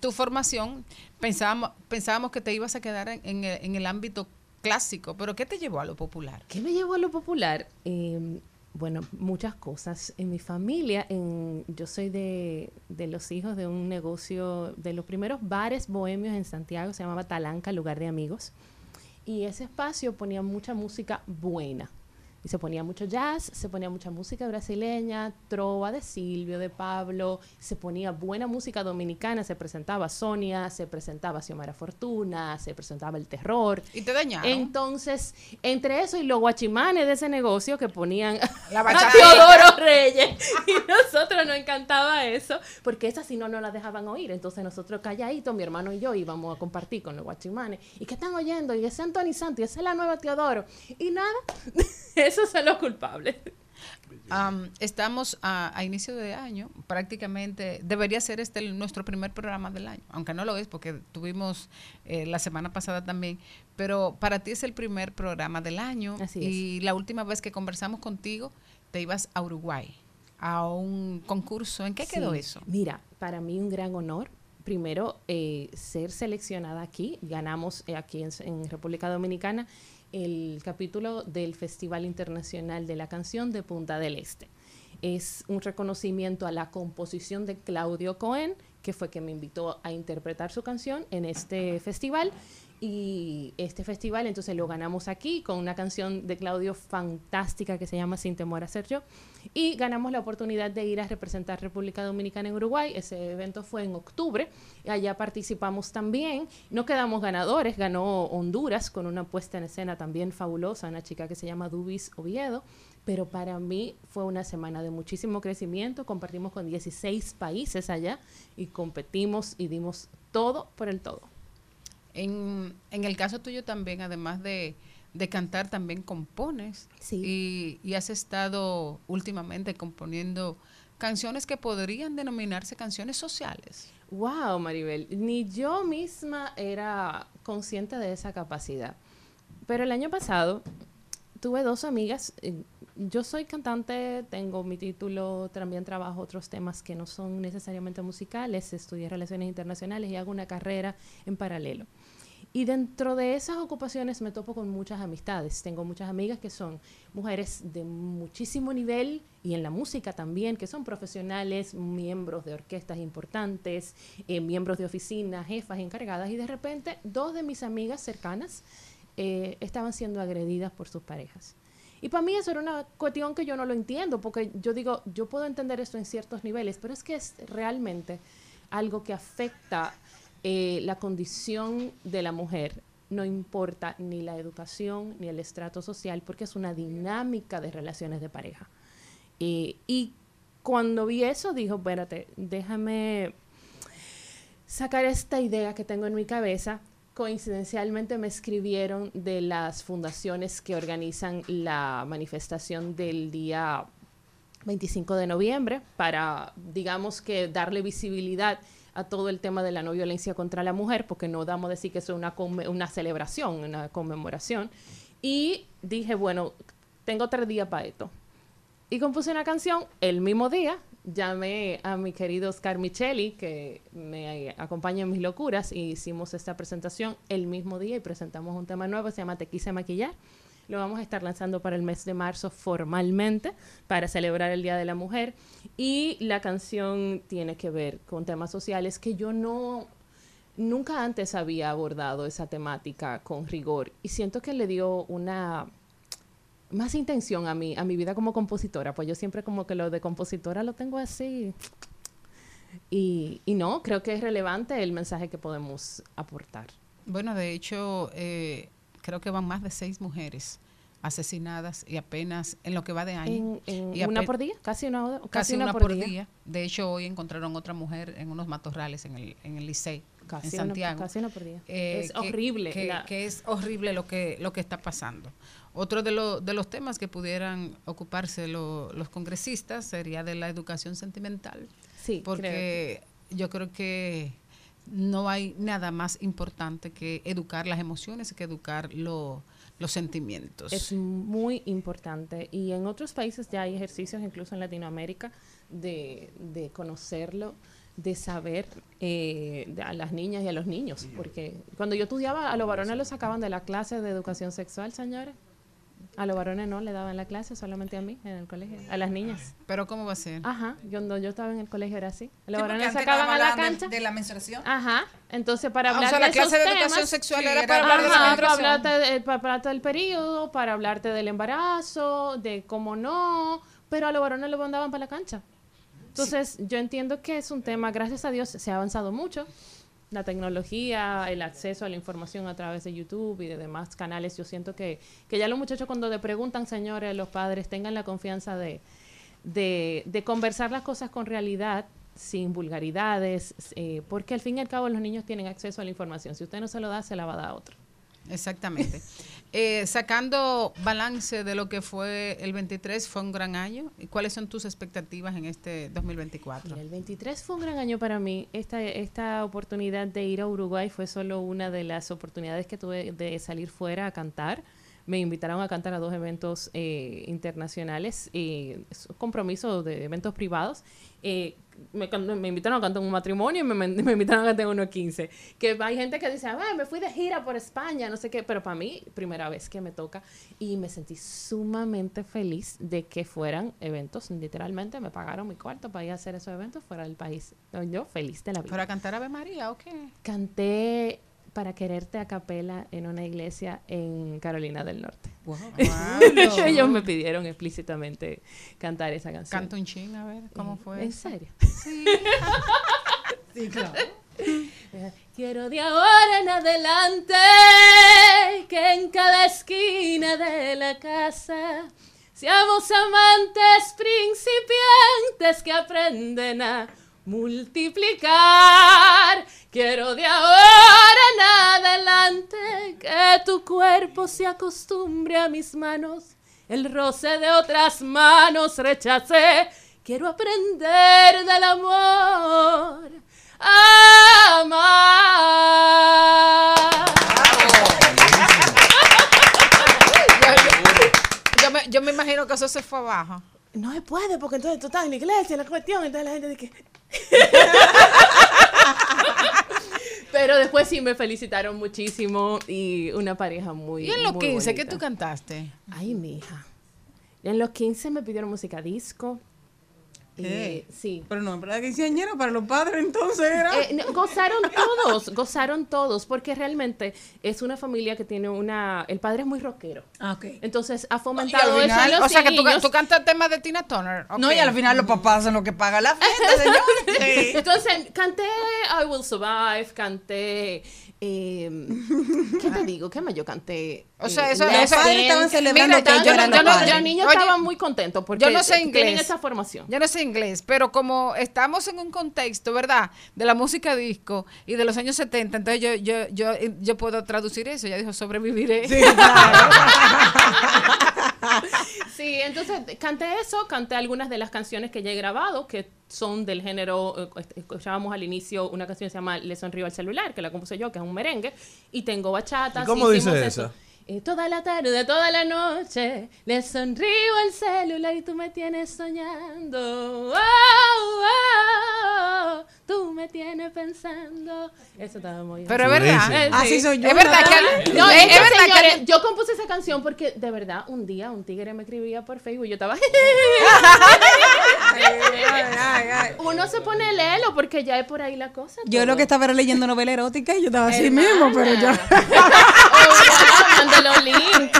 tu formación, pensábamos, pensábamos que te ibas a quedar en, en el, en el ámbito clásico, pero ¿qué te llevó a lo popular? ¿Qué me llevó a lo popular? Eh, bueno, muchas cosas. En mi familia, en, yo soy de, de los hijos de un negocio, de los primeros bares bohemios en Santiago, se llamaba Talanca, lugar de amigos. Y ese espacio ponía mucha música buena. Y se ponía mucho jazz, se ponía mucha música brasileña, trova de Silvio, de Pablo, se ponía buena música dominicana, se presentaba Sonia, se presentaba Xiomara Fortuna, se presentaba El Terror. Y te dañaron. Entonces, entre eso y los guachimanes de ese negocio que ponían La a bachata. Teodoro Reyes, y nosotros nos encantaba eso, porque esa si no, no la dejaban oír. Entonces nosotros calladitos, mi hermano y yo íbamos a compartir con los guachimanes. ¿Y qué están oyendo? Y ese Anthony Santo, y esa es la nueva Teodoro. Y nada, esos son los culpables. Am, estamos a, a inicio de año, prácticamente debería ser este el- nuestro primer programa del año, aunque no lo es porque tuvimos eh, la semana pasada también, pero para ti es el primer programa del año Así y la última vez que conversamos contigo te ibas a Uruguay a un concurso. ¿En qué quedó eso? Mira, para mí un gran honor. Primero, eh, ser seleccionada aquí. Ganamos eh, aquí en, en República Dominicana el capítulo del Festival Internacional de la Canción de Punta del Este. Es un reconocimiento a la composición de Claudio Cohen, que fue quien me invitó a interpretar su canción en este festival. y este festival entonces lo ganamos aquí con una canción de Claudio fantástica que se llama Sin temor a ser yo y ganamos la oportunidad de ir a representar República Dominicana en Uruguay. Ese evento fue en octubre allá participamos también. No quedamos ganadores, ganó Honduras con una puesta en escena también fabulosa, una chica que se llama Dubis Oviedo. Pero para mí fue una semana de muchísimo crecimiento. Compartimos con 16 países allá y competimos y dimos todo por el todo. En, en el caso tuyo también, además de, de cantar, también compones. Y, y has estado últimamente componiendo canciones que podrían denominarse canciones sociales. Wow, Maribel, ni yo misma era consciente de esa capacidad. Pero el año pasado tuve dos amigas. eh, Yo soy cantante, tengo mi título, también trabajo otros temas que no son necesariamente musicales. Estudié relaciones internacionales y hago una carrera en paralelo. Y dentro de esas ocupaciones me topo con muchas amistades. Tengo muchas amigas que son mujeres de muchísimo nivel y en la música también, que son profesionales, miembros de orquestas importantes, eh, miembros de oficinas, jefas encargadas. Y de repente dos de mis amigas cercanas eh, estaban siendo agredidas por sus parejas. Y para mí eso era una cuestión que yo no lo entiendo, porque yo digo, yo puedo entender esto en ciertos niveles, pero es que es realmente algo que afecta eh, la condición de la mujer. No importa ni la educación ni el estrato social, porque es una dinámica de relaciones de pareja. Eh, y cuando vi eso, dijo, espérate, déjame sacar esta idea que tengo en mi cabeza. Coincidencialmente me escribieron de las fundaciones que organizan la manifestación del día 25 de noviembre para, digamos que, darle visibilidad a todo el tema de la no violencia contra la mujer, porque no damos a decir que eso es una, una celebración, una conmemoración. Y dije, bueno, tengo tres días para esto. Y compuse una canción el mismo día. Llamé a mi querido Oscar Micheli, que me acompaña en mis locuras, y hicimos esta presentación el mismo día y presentamos un tema nuevo, se llama Te quise maquillar. Lo vamos a estar lanzando para el mes de marzo formalmente, para celebrar el Día de la Mujer. Y la canción tiene que ver con temas sociales que yo no, nunca antes había abordado esa temática con rigor. Y siento que le dio una más intención a mi, a mi vida como compositora, pues yo siempre como que lo de compositora lo tengo así. Y, y no, creo que es relevante el mensaje que podemos aportar. Bueno, de hecho, eh, creo que van más de seis mujeres asesinadas y apenas en lo que va de año. En- en Y una por día, casi una, casi casi una una, por por día. día. De hecho, hoy encontraron otra mujer en unos matorrales en el, en el Licey, en una- Santiago. casi una por día. Eh, Es horrible Que, la- que es horrible lo que, lo que está pasando. Otro de, lo- de los temas que pudieran ocuparse lo- los congresistas sería de la educación sentimental. Sí, porque yo creo que no hay nada más importante que educar las emociones que educar lo- los sentimientos. Es muy importante. Y en otros países ya hay ejercicios, incluso en Latinoamérica, de, de conocerlo, de saber eh, de- a las niñas y a los niños. Porque cuando yo estudiaba, a los varones los sacaban de la clase de educación sexual, señores. A los varones no le daban la clase, solamente a mí en el colegio. A las niñas. ¿Pero cómo va a ser? Ajá, yo, cuando yo estaba en el colegio era así. A los Sí, varones sacaban a la de- cancha. de la menstruación. Ajá. Entonces, para Ah, o hablar sea, de la clase esos de educación temas, sexual Sí, era para hablar de la Ajá, para menstruación. hablarte, de- para hablarte del periodo, para hablarte del embarazo, de cómo no, pero a los varones lo mandaban para la cancha. Entonces, yo entiendo que es un tema, gracias a Dios, se ha avanzado mucho. La tecnología, el acceso a la información a través de YouTube y de demás canales, yo siento que, que ya los muchachos cuando le preguntan, señores, los padres, tengan la confianza de, de, de conversar las cosas con realidad, sin vulgaridades, eh, porque al fin y al cabo los niños tienen acceso a la información. Si usted no se lo da, se la va a dar a otro. Exactamente. Eh, sacando balance de lo que fue el 23, fue un gran año. ¿Y cuáles son tus expectativas en este 2024? Mira, el 23 fue un gran año para mí. Esta, esta oportunidad de ir a Uruguay fue solo una de las oportunidades que tuve de salir fuera a cantar. Me invitaron a cantar a dos eventos eh, internacionales, eh, es un compromiso de eventos privados. Eh, me, me invitaron a cantar un matrimonio y me, me- me invitaron a cantar en uno 15. Que hay gente que dice, me fui de gira por España, no sé qué, pero para mí, primera vez que me toca. Y me sentí sumamente feliz de que fueran eventos, literalmente me pagaron mi cuarto para ir a hacer esos eventos fuera del país. Yo feliz de la vida. ¿Para cantar Ave María o qué? Canté para quererte a capela en una iglesia en Carolina del Norte. Wow. Ellos me pidieron explícitamente cantar esa canción. Canta un ching, a ver, ¿cómo fue? ¿En serio? Sí. Sí, claro. Quiero de ahora en adelante que en cada esquina de la casa seamos amantes principiantes que aprenden a multiplicar. Quiero de ahora en adelante que tu cuerpo se acostumbre a mis manos, el roce de otras manos rechacé. Quiero aprender del amor a amar. Yo me, yo me imagino que eso se fue abajo. No se puede, porque entonces tú estás en la iglesia, en la cuestión, entonces la gente dice que... Pero después sí me felicitaron muchísimo y una pareja muy ¿Y en los muy 15 qué tú cantaste? Ay, mija. En los 15 me pidieron música disco. Eh, sí. Pero no, ¿verdad? Quinceañera para los padres entonces era. Eh, no, gozaron todos, gozaron todos, porque realmente es una familia que tiene una... El padre es muy rockero. Ah, ok. Entonces ha fomentado eso en los o sea, que tú, tú cantas temas de Tina Turner. No, y al final los papás son los que pagan la fiesta, señor. Entonces, canté I Will Survive, canté... eh, ¿Qué te digo? ¿Qué más yo canté? O sea, Eh, eso- Let's eso- Dance. estaban celebrando Mira, que yo- yo los no- padres. Los niños Oye, estaban muy contentos porque yo no sé tienen inglés. esa formación. Yo no sé inglés, pero como estamos en un contexto, ¿verdad? De la música disco y de los años 70, entonces yo yo yo, yo puedo traducir eso. Ya dijo, sobreviviré. Sí, claro. Sí, entonces canté eso, canté algunas de las canciones que ya he grabado, que son del género, eh, escuchábamos al inicio una canción que se llama Le sonrío al celular, que la compuse yo, que es un merengue, y tengo bachata. ¿Y cómo hicimos dice eso. esa? Eh, toda la tarde, toda la noche, le sonrío al celular y tú me tienes soñando. Oh, oh, tú me tienes pensando. Eso estaba muy Pero es verdad. Así sí. soy yo, Es verdad que No, es, es verdad señores, que yo compuse esa canción porque de verdad un día un tigre me escribía por Facebook y yo estaba uno se pone a leerlo porque ya es por ahí la cosa Yo todo. lo que estaba era leyendo novela erótica y yo estaba así mismo, pero yo Mándalo link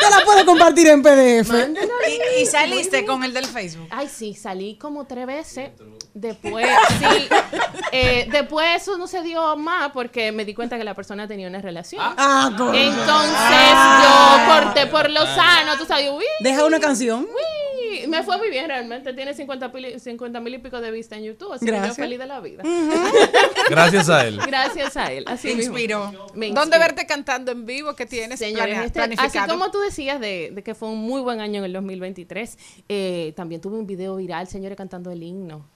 te la puedo compartir en PDF. Mándalo Y, y saliste con el del Facebook. Ay, sí, salí como tres veces. Después, sí. eh, después eso no se dio más porque me di cuenta que la persona tenía una relación. Ah, coño. Entonces Ah. yo corté por lo sano, tú sabes, uy, Deja una canción. uy. Me fue muy bien realmente. Tiene 50 pili- 50 mil y pico de vistas en YouTube, así que Gracias. yo feliz de la vida. Gracias a él. Gracias a él. Así mismo. inspiró. Me ¿Dónde verte cantando en vivo que tienes Señores, este- así como tú decías de, de que fue un muy buen año en el 2023, eh, también tuve un video viral, señores, cantando el himno.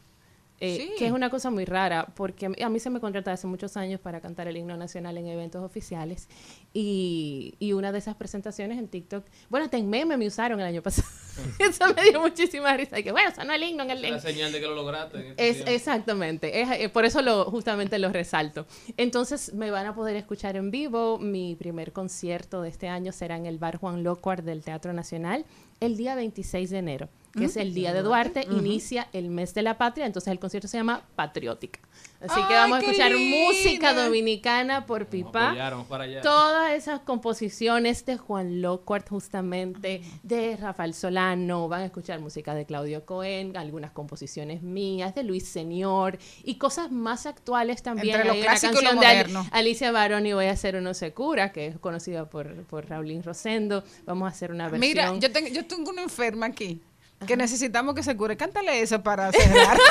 Eh, Sí. Que es una cosa muy rara, porque a mí, a mí se me contrata hace muchos años para cantar el himno nacional en eventos oficiales. Y, y una de esas presentaciones en TikTok, bueno, hasta en meme me usaron el año pasado. Eso me dio muchísima risa. Y que bueno, sonó el himno en el. La señal de que lo lograste. en este es, exactamente, es, eh, por eso lo, justamente lo resalto. Entonces me van a poder escuchar en vivo. Mi primer concierto de este año será en el Bar Juan Locuar del Teatro Nacional el día 26 de enero, que es el Día de Duarte. Inicia el mes de la patria, entonces el concierto se llama Patriótica. Así que ¡Ay, vamos a escuchar música dominicana por Pipa. para allá. Todas esas composiciones de Juan Locuart, justamente, de Rafael Solano, van a escuchar música de Claudio Cohen, algunas composiciones mías, de Luis Señor, y cosas más actuales también. Entre lo Hay una y lo de. Alicia Baroni, Voy a hacer uno se cura, que es conocida por, por Raulín Rosendo. Vamos a hacer una versión. Mira, yo tengo, yo tengo una enferma aquí que necesitamos que se cure. Cántale eso para cerrar.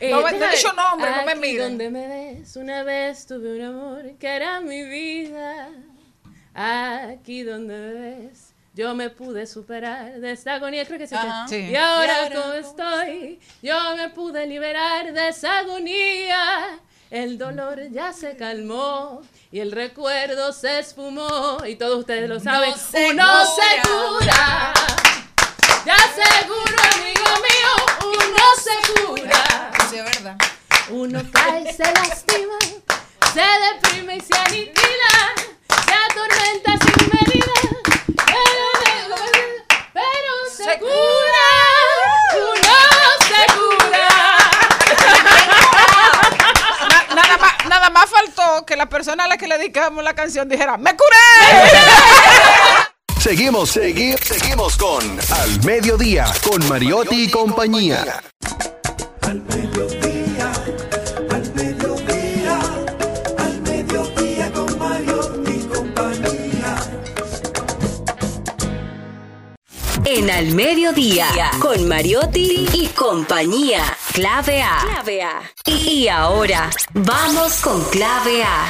Eh, no he dicho nombre, no me Aquí miren. donde me ves, una vez tuve un amor que era mi vida. Aquí donde me ves, yo me pude superar de esta agonía, creo que se Ajá. Sí. Y ahora Y ahora como estoy, yo me pude liberar de esa agonía. El dolor ya se calmó y el recuerdo se esfumó. Y todos ustedes lo saben. se Uno cura. se cura. Ya seguro, amigo mío, uno se cura. Sí, es verdad. Uno cae, se lastima, se deprime y se aniquila, se atormenta sin medida, pero, pero se cura, uno se cura. Na- nada, más, nada más persona a la que le dedicamos la canción dijera, ¡me curé! Seguimos, seguimos, seguimos con Al Mediodía, con Mariotti y compañía. Al mediodía, al mediodía, al mediodía con Mario y compañía. En Al Mediodía, con Mariotti y compañía. Clave A. Clave A. Y ahora, vamos con Clave A.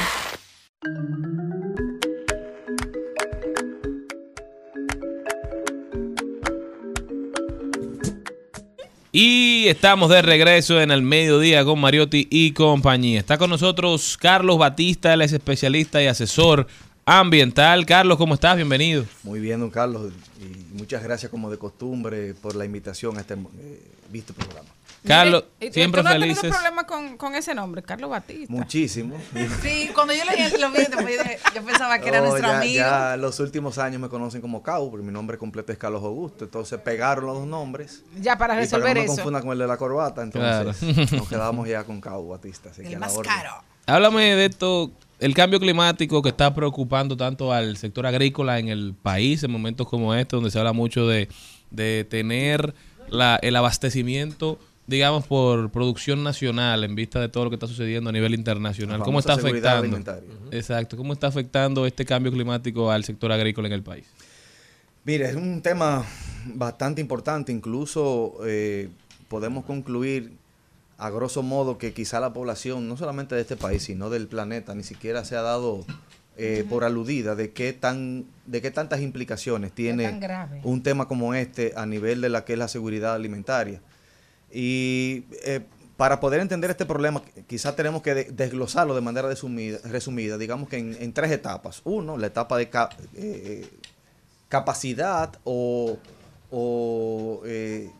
Y estamos de regreso en el mediodía con Mariotti y compañía. Está con nosotros Carlos Batista, él es especialista y asesor ambiental. Carlos, ¿cómo estás? Bienvenido. Muy bien, don Carlos, y muchas gracias como de costumbre por la invitación a este eh, visto programa. Carlos, ¿Y tú- siempre tú no felices. problema con, con ese nombre, Carlos Batista? Muchísimo. Sí, cuando yo leí lo vi, yo pensaba que era Oh, nuestro ya, amigo. ya los últimos años me conocen como Cau, porque mi nombre completo es Carlos Augusto. Entonces pegaron los dos nombres. Ya, para Y resolver que no me eso. confundan con el de la corbata, entonces Claro. nos quedamos ya con Cau Batista. Así que a la orden. Háblame de esto, el cambio climático que está preocupando tanto al sector agrícola en el país en momentos como este, donde se habla mucho de, de tener la, el abastecimiento, digamos, por producción nacional en vista de todo lo que está sucediendo a nivel internacional. ¿Cómo está afectando? Exacto, ¿cómo está afectando este cambio climático al sector agrícola en el país? Mire, es un tema bastante importante. Incluso eh, podemos concluir a grosso modo que quizá la población, no solamente de este país, sino del planeta, ni siquiera se ha dado eh, por aludida de qué tan, de qué tantas implicaciones tiene tan grave. un tema como este a nivel de la que es la seguridad alimentaria. Y eh, para poder entender este problema, quizás tenemos que de- desglosarlo de manera resumida, digamos que en, tres etapas. Uno, la etapa de ca- eh, capacidad o, o, eh,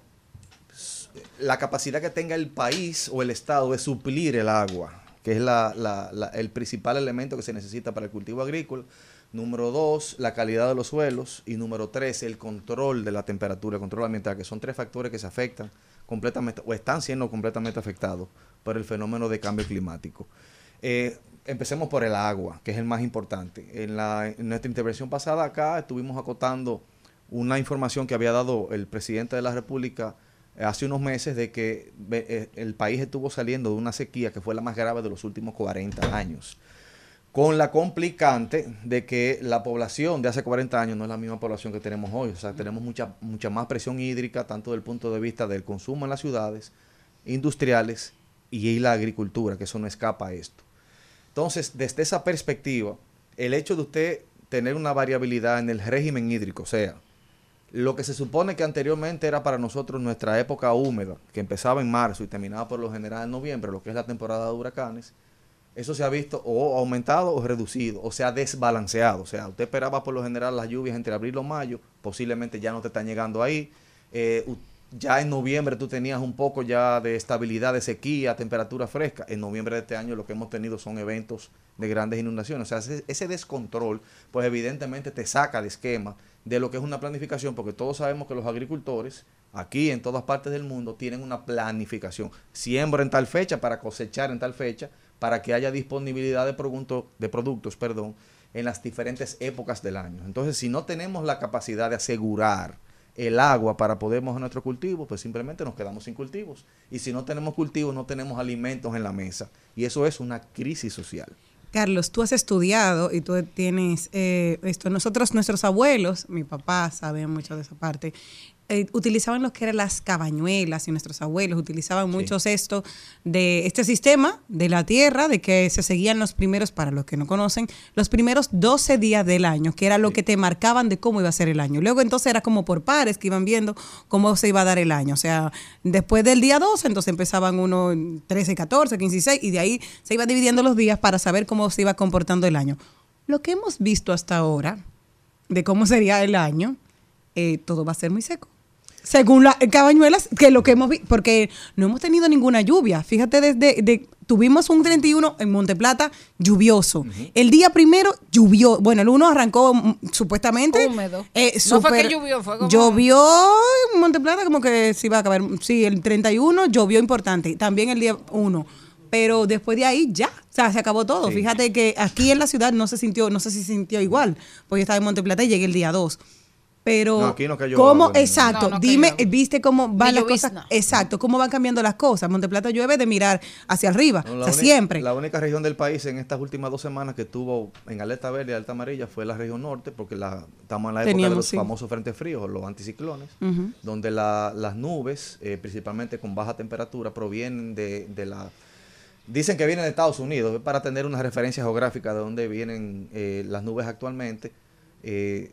la capacidad que tenga el país o el Estado de suplir el agua, que es la- el principal elemento que se necesita para el cultivo agrícola. Número dos, la calidad de los suelos. Y número tres, el control de la temperatura, el control ambiental, que son tres factores que se afectan completamente o están siendo completamente afectados por el fenómeno de cambio climático. Eh, empecemos por el agua, que es el más importante. En, la, en nuestra intervención pasada acá estuvimos acotando una información que había dado el presidente de la República eh, hace unos meses de que eh, el país estuvo saliendo de una sequía que fue la más grave de los últimos 40 años. Con la complicante de que la población de hace 40 años no es la misma población que tenemos hoy. O sea, tenemos mucha, mucha más presión hídrica, tanto desde el punto de vista del consumo en las ciudades, industriales y la agricultura, que eso no escapa a esto. Entonces, desde esa perspectiva, el hecho de usted tener una variabilidad en el régimen hídrico, o sea, lo que se supone que anteriormente era para nosotros nuestra época húmeda, que empezaba en marzo y terminaba por lo general en noviembre, lo que es la temporada de huracanes, eso se ha visto o aumentado o reducido, o sea, desbalanceado. O sea, usted esperaba por lo general las lluvias entre abril y mayo, posiblemente ya no te están llegando ahí. Eh, ya en noviembre tú tenías un poco ya de estabilidad de sequía, temperatura fresca. En noviembre de este año lo que hemos tenido son eventos de grandes inundaciones. O sea, ese, ese descontrol, pues evidentemente te saca de esquema de lo que es una planificación, porque todos sabemos que los agricultores aquí en todas partes del mundo tienen una planificación. Siembra en tal fecha para cosechar en tal fecha, para que haya disponibilidad de, producto- de productos perdón, en las diferentes épocas del año. Entonces, si no tenemos la capacidad de asegurar el agua para poder mojar nuestro cultivo, pues simplemente nos quedamos sin cultivos. Y si no tenemos cultivos, no tenemos alimentos en la mesa. Y eso es una crisis social. Carlos, tú has estudiado y tú tienes eh, esto. Nosotros, nuestros abuelos, mi papá sabe mucho de esa parte, eh, utilizaban lo que eran las cabañuelas y nuestros abuelos utilizaban muchos esto de este sistema de la tierra, de que se seguían los primeros, para los que no conocen, los primeros 12 días del año, que era lo que te marcaban de cómo iba a ser el año. Luego entonces era como por pares que iban viendo cómo se iba a dar el año. O sea, después del día 12, entonces empezaban uno en 13, 14, 15 y 6, y de ahí se iba dividiendo los días para saber cómo se iba comportando el año. Lo que hemos visto hasta ahora de cómo sería el año, eh, todo va a ser muy seco. Según las cabañuelas, que lo que hemos visto, porque no hemos tenido ninguna lluvia. Fíjate, desde de, tuvimos un 31 en Monteplata lluvioso. El día primero llovió. Bueno, el 1 arrancó mm, supuestamente. Húmedo. eh, No fue que llovió, fue como- Llovió en Monteplata como que se iba a acabar. Sí, el 31 llovió importante. También el día 1. Pero después de ahí ya, o sea, se acabó todo. Sí. Fíjate que aquí en la ciudad no se sintió, no sé si se sintió igual, porque yo estaba en Monteplata y llegué el día 2. Pero, No, aquí no cayó ¿cómo? agua. Exacto, No, no dime, cayó. viste cómo van las cosas. Exacto, cómo van cambiando las cosas. Monteplata llueve de mirar hacia arriba, No, o la sea, única- siempre. La única región del país en estas últimas dos semanas que estuvo en alerta verde y alerta amarilla fue la región norte, porque la, estamos en la época de los sí. famosos frentes fríos los anticiclones, donde la- las nubes, eh, principalmente con baja temperatura, provienen de, de la... Dicen que vienen de Estados Unidos, para tener una referencia geográfica de dónde vienen eh, las nubes actualmente. eh,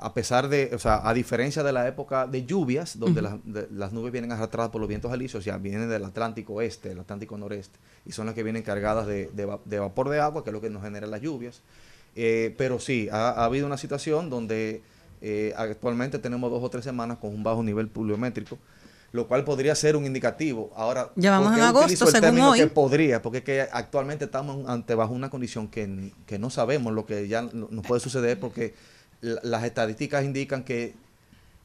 a pesar de, o sea, a diferencia de la época de lluvias, donde las, de- las nubes vienen arrastradas por los vientos alisios, ya vienen del Atlántico Oeste, del Atlántico Noreste, y son las que vienen cargadas de, de va- de vapor de agua, que es lo que nos genera las lluvias. Eh, pero sí, ha, ha habido una situación donde eh, actualmente tenemos dos o tres semanas con un bajo nivel pluviométrico, lo cual podría ser un indicativo. Ahora, Ya vamos ¿por qué en agosto, el según hoy? que podría, porque es que actualmente estamos ante bajo una condición que, que no sabemos lo que ya no- nos puede suceder porque las estadísticas indican que,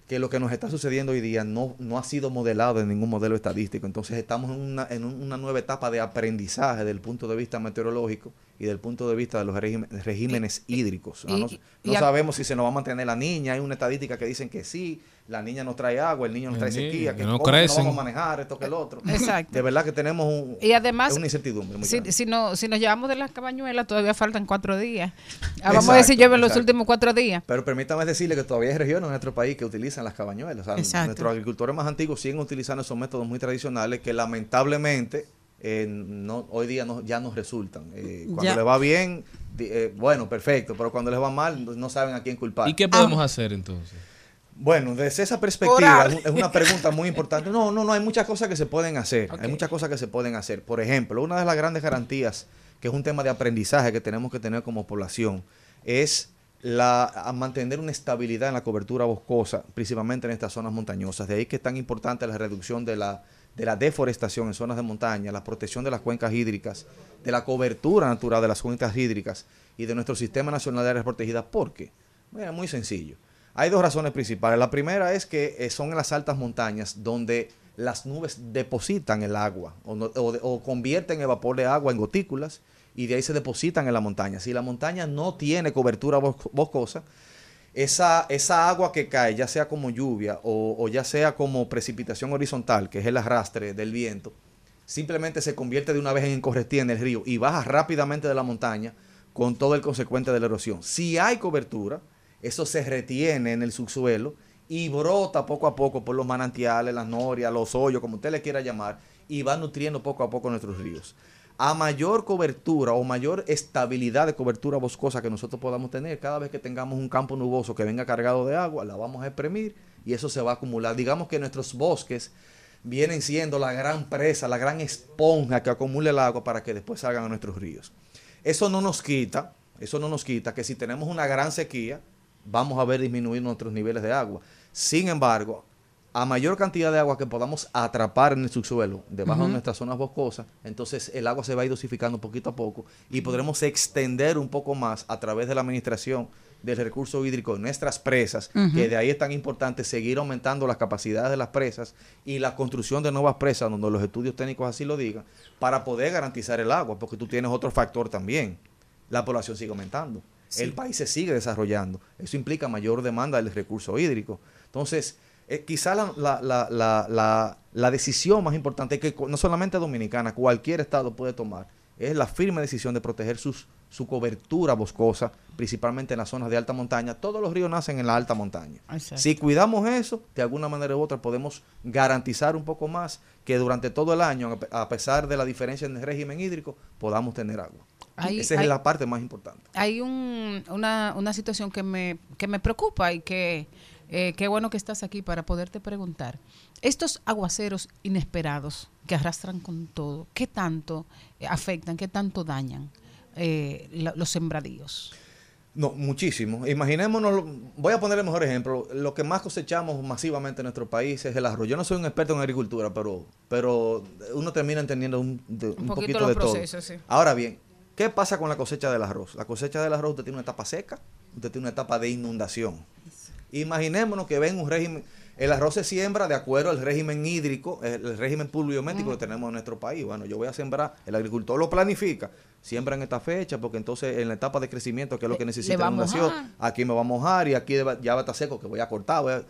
que lo que nos está sucediendo hoy día no, no ha sido modelado en ningún modelo estadístico. Entonces estamos en una, en un- una nueva etapa de aprendizaje desde el punto de vista meteorológico y del punto de vista de los regímen- regímenes hídricos. y- no y sabemos si se nos va a mantener la niña. Hay una estadística que dicen que sí, la niña nos trae agua, el niño nos trae sequía, que que no que no crecen. vamos a manejar esto que el otro. Exacto. De verdad que tenemos un, Y además, es una incertidumbre. muy si, grande. si, no, si nos llevamos de las cabañuelas, todavía faltan cuatro días. Ah, vamos a Exacto, si llueve en los últimos cuatro días. Pero permítame decirle que todavía hay regiones en nuestro país que utilizan las cabañuelas. O sea, Exacto. nuestros agricultores más antiguos siguen utilizando esos métodos muy tradicionales que lamentablemente eh, no, hoy día no, ya nos resultan. Eh, cuando Ya. les va bien, eh, bueno, perfecto, pero cuando les va mal, no- saben a quién culpar. ¿Y qué podemos hacer entonces? Bueno, desde esa perspectiva, Orar. es un- es una pregunta muy importante. No, no, no, hay muchas cosas que se pueden hacer. Hay muchas cosas que se pueden hacer. Por ejemplo, una de las grandes garantías, que es un tema de aprendizaje que tenemos que tener como población, es la, a mantener una estabilidad en la cobertura boscosa, principalmente en estas zonas montañosas. De ahí que es tan importante la reducción de la, de la deforestación en zonas de montaña, la protección de las cuencas hídricas, de la cobertura natural de las cuencas hídricas y de nuestro Sistema Nacional de Áreas Protegidas. ¿Por qué? Bueno, muy sencillo. Hay dos razones principales. La primera es que eh, son en las altas montañas donde las nubes depositan el agua o, o o convierten el vapor de agua en gotículas y de ahí se depositan en la montaña. Si la montaña no tiene cobertura bos- boscosa, esa, esa agua que cae, ya sea como lluvia o, ya sea como precipitación horizontal, que es el arrastre del viento, simplemente se convierte de una vez en correstía en el río y baja rápidamente de la montaña con todo el consecuente de la erosión. Si hay cobertura, eso se retiene en el subsuelo y brota poco a poco por los manantiales, las norias, los hoyos, como usted le quiera llamar, y va nutriendo poco a poco nuestros ríos. A mayor cobertura o mayor estabilidad de cobertura boscosa que nosotros podamos tener, cada vez que tengamos un campo nuboso que venga cargado de agua, la vamos a exprimir y eso se va a acumular. Digamos que nuestros bosques vienen siendo la gran presa, la gran esponja que acumula el agua para que después salgan a nuestros ríos. Eso no nos quita, eso no nos quita que si tenemos una gran sequía, vamos a ver disminuir nuestros niveles de agua. Sin embargo, a mayor cantidad de agua que podamos atrapar en el subsuelo, debajo de nuestras zonas boscosas, entonces el agua se va a ir dosificando poquito a poco y podremos extender un poco más a través de la administración del recurso hídrico en nuestras presas, que de ahí es tan importante seguir aumentando las capacidades de las presas y la construcción de nuevas presas, donde los estudios técnicos así lo digan, para poder garantizar el agua, porque tú tienes otro factor también. La población sigue aumentando. Sí. El país se sigue desarrollando. Eso implica mayor demanda del recurso hídrico. Entonces, eh, quizá la, la- la- la- decisión más importante que no solamente dominicana, cualquier estado puede tomar, es la firme decisión de proteger sus, su cobertura boscosa, principalmente en las zonas de alta montaña. Todos los ríos nacen en la alta montaña. Exacto. Si cuidamos eso, de alguna manera u otra podemos garantizar un poco más que durante todo el año, a pe- a pesar de la diferencia en el régimen hídrico, podamos tener agua. Esa es la parte más importante. Hay un, una, una situación que me, que me preocupa y que eh, qué bueno que estás aquí para poderte preguntar. Estos aguaceros inesperados que arrastran con todo, ¿qué tanto eh, afectan, qué tanto dañan eh, la- los sembradíos? No, muchísimo. Imaginémonos, voy a poner el mejor ejemplo. Lo que más cosechamos masivamente en nuestro país es el arroz. Yo no soy un experto en agricultura, pero, pero uno termina entendiendo un, de- un poquito de todo. sí. Ahora bien, ¿qué pasa con la cosecha del arroz? La cosecha del arroz usted tiene una etapa seca, usted tiene una etapa de inundación. Imaginémonos que ven un régimen, El arroz se siembra de acuerdo al régimen hídrico, el, el régimen pluviométrico que tenemos en nuestro país. Bueno, yo voy a sembrar, el agricultor lo planifica, siembra en esta fecha, porque entonces en la etapa de crecimiento, que es lo que necesita la mojar. aquí me va a mojar y aquí ya va a estar seco, que voy a cortar. voy a-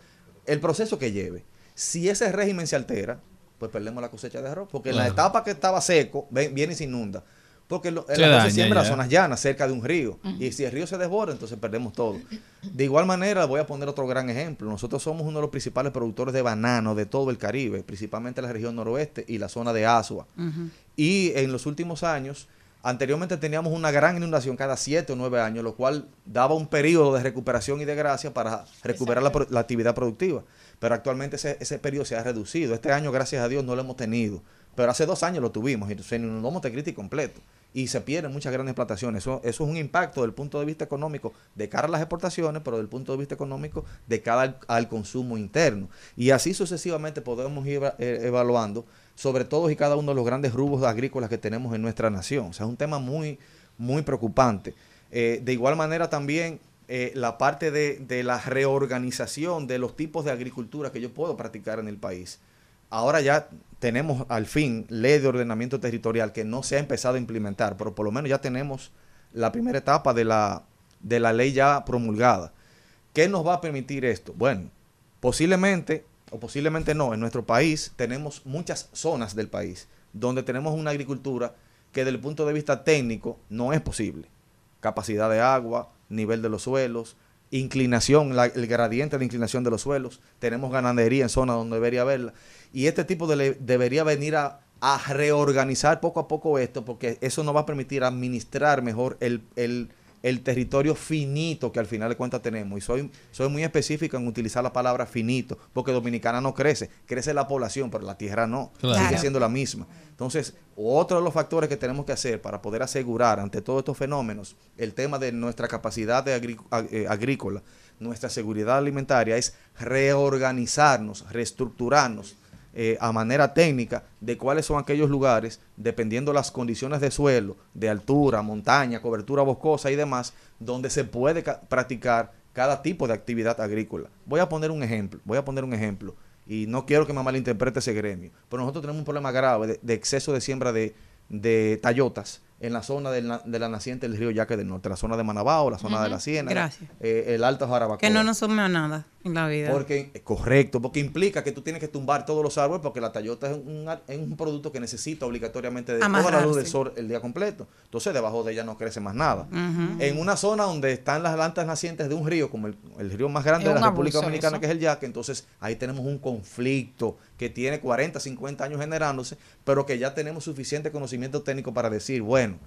el proceso que lleve. Si ese régimen se altera, pues perdemos la cosecha de arroz, porque en la etapa que estaba seco, ven- viene y se inunda. Porque lo- el Se arroz daña se siembra en ya. zonas llanas, cerca de un río. Y si el río se desborda, entonces perdemos todo. De igual manera, voy a poner otro gran ejemplo. Nosotros somos uno de los principales productores de banano de todo el Caribe, principalmente la región noroeste y la zona de Asua. Y en los últimos años, anteriormente teníamos una gran inundación cada siete o nueve años, lo cual daba un periodo de recuperación y de gracia para recuperar la actividad productiva. Pero actualmente ese, ese periodo se ha reducido. Este año, gracias a Dios, no lo hemos tenido. Pero hace dos años lo tuvimos y se inundó Montecristi completo. Y se pierden muchas grandes plantaciones. Eso, eso es un impacto desde el punto de vista económico de cara a las exportaciones, pero desde el punto de vista económico de cara al, consumo interno. Y así sucesivamente podemos ir eh, evaluando sobre todos y cada uno de los grandes rubros agrícolas que tenemos en nuestra nación. O sea, es un tema muy, muy preocupante. Eh, de igual manera también eh, la parte de, de la reorganización de los tipos de agricultura que yo puedo practicar en el país. Ahora ya tenemos al fin ley de ordenamiento territorial que no se ha empezado a implementar, pero por lo menos ya tenemos la primera etapa de la, de la ley ya promulgada. ¿Qué nos va a permitir esto? Bueno, posiblemente, o posiblemente no, en nuestro país tenemos muchas zonas del país donde tenemos una agricultura que desde el punto de vista técnico no es posible. Capacidad de agua, nivel de los suelos, inclinación, el gradiente de inclinación de los suelos. Tenemos ganadería en zonas donde debería haberla. Y este tipo de debería venir a, a reorganizar poco a poco esto, porque eso nos va a permitir administrar mejor el, el- el territorio finito que al final de cuentas tenemos. Y soy, soy muy específico en utilizar la palabra finito, porque Dominicana no crece, crece la población, pero la tierra no, Claro. sigue siendo la misma. Entonces, otro de los factores que tenemos que hacer para poder asegurar ante todos estos fenómenos el tema de nuestra capacidad de agri- ag- eh, agrícola, nuestra seguridad alimentaria, es reorganizarnos, reestructurarnos eh, a manera técnica de cuáles son aquellos lugares, dependiendo las condiciones de suelo, de altura, montaña, cobertura boscosa y demás, donde se puede ca- practicar cada tipo de actividad agrícola. Voy a poner un ejemplo, voy a poner un ejemplo, y no quiero que me malinterprete ese gremio, pero nosotros tenemos un problema grave de, de exceso de siembra de, de tayotas en la zona del na- de la naciente del río Yaque del Norte, la zona de Manabao, la zona de la Siena, Gracias. el Alto Jarabacoa. Que no nos suma nada en la vida. Porque, eh, correcto, porque implica que tú tienes que tumbar todos los árboles porque la Tayota es un, es un producto que necesita obligatoriamente de toda la luz del sol el día completo. Entonces, debajo de ella no crece más nada. En una zona donde están las plantas nacientes de un río, como el, el río más grande Es de la República Dominicana, eso. que es el Yaque, entonces ahí tenemos un conflicto que tiene 40, 50 años generándose, pero que ya tenemos suficiente conocimiento técnico para decir, bueno,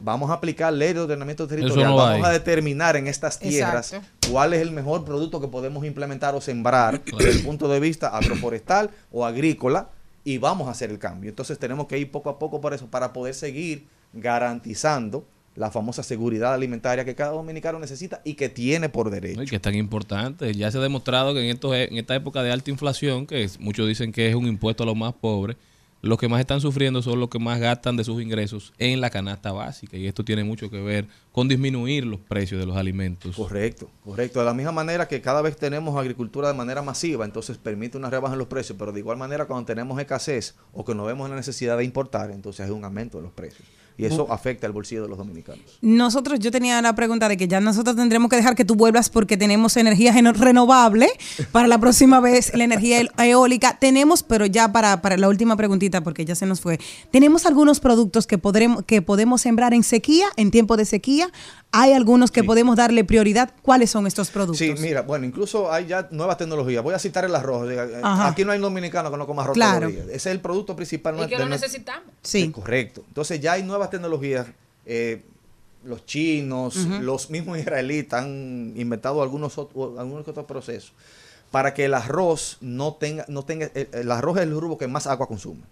vamos a aplicar ley de ordenamiento territorial, no vamos a determinar en estas tierras Exacto. cuál es el mejor producto que podemos implementar o sembrar desde el punto de vista agroforestal o agrícola y vamos a hacer el cambio. Entonces tenemos que ir poco a poco por eso para poder seguir garantizando la famosa seguridad alimentaria que cada dominicano necesita y que tiene por derecho. Y que es tan importante. Ya se ha demostrado que en, estos, en esta época de alta inflación, que es- muchos dicen que es un impuesto a los más pobres, los que más están sufriendo son los que más gastan de sus ingresos en la canasta básica. Y esto tiene mucho que ver con disminuir los precios de los alimentos. Correcto, correcto. De la misma manera que cada vez tenemos agricultura de manera masiva, entonces permite una rebaja en los precios, pero de igual manera cuando tenemos escasez o que nos vemos en la necesidad de importar, entonces hay un aumento de los precios. Y eso afecta el bolsillo de los dominicanos. Nosotros, yo tenía la pregunta de que ya nosotros tendremos que dejar que tú vuelvas porque tenemos energía renovable para la próxima vez, la energía e- eólica. Tenemos, pero ya para, para la última preguntita, porque ya se nos fue, tenemos algunos productos que, podremos, que podemos sembrar en sequía, en tiempo de sequía. Hay algunos que podemos darle prioridad. ¿Cuáles son estos productos? Sí, mira, bueno, incluso hay ya nuevas tecnologías. Voy a citar el arroz. Eh, Ajá. Aquí no hay dominicano que no coma arroz Claro. Ese es el producto principal. Y que lo necesitamos. Sí. Correcto. Entonces ya hay nuevas tecnologías. eh, los chinos, los mismos israelitas han inventado algunos, algunos otros procesos para que el arroz no tenga, no tenga, el, el arroz es el rubro que más agua consume.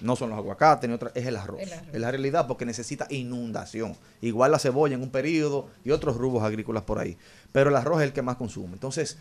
No son los aguacates ni otra, es el arroz. El arroz. Es la realidad porque necesita inundación. Igual la cebolla en un periodo y otros rubros agrícolas por ahí. Pero el arroz es el que más consume. Entonces,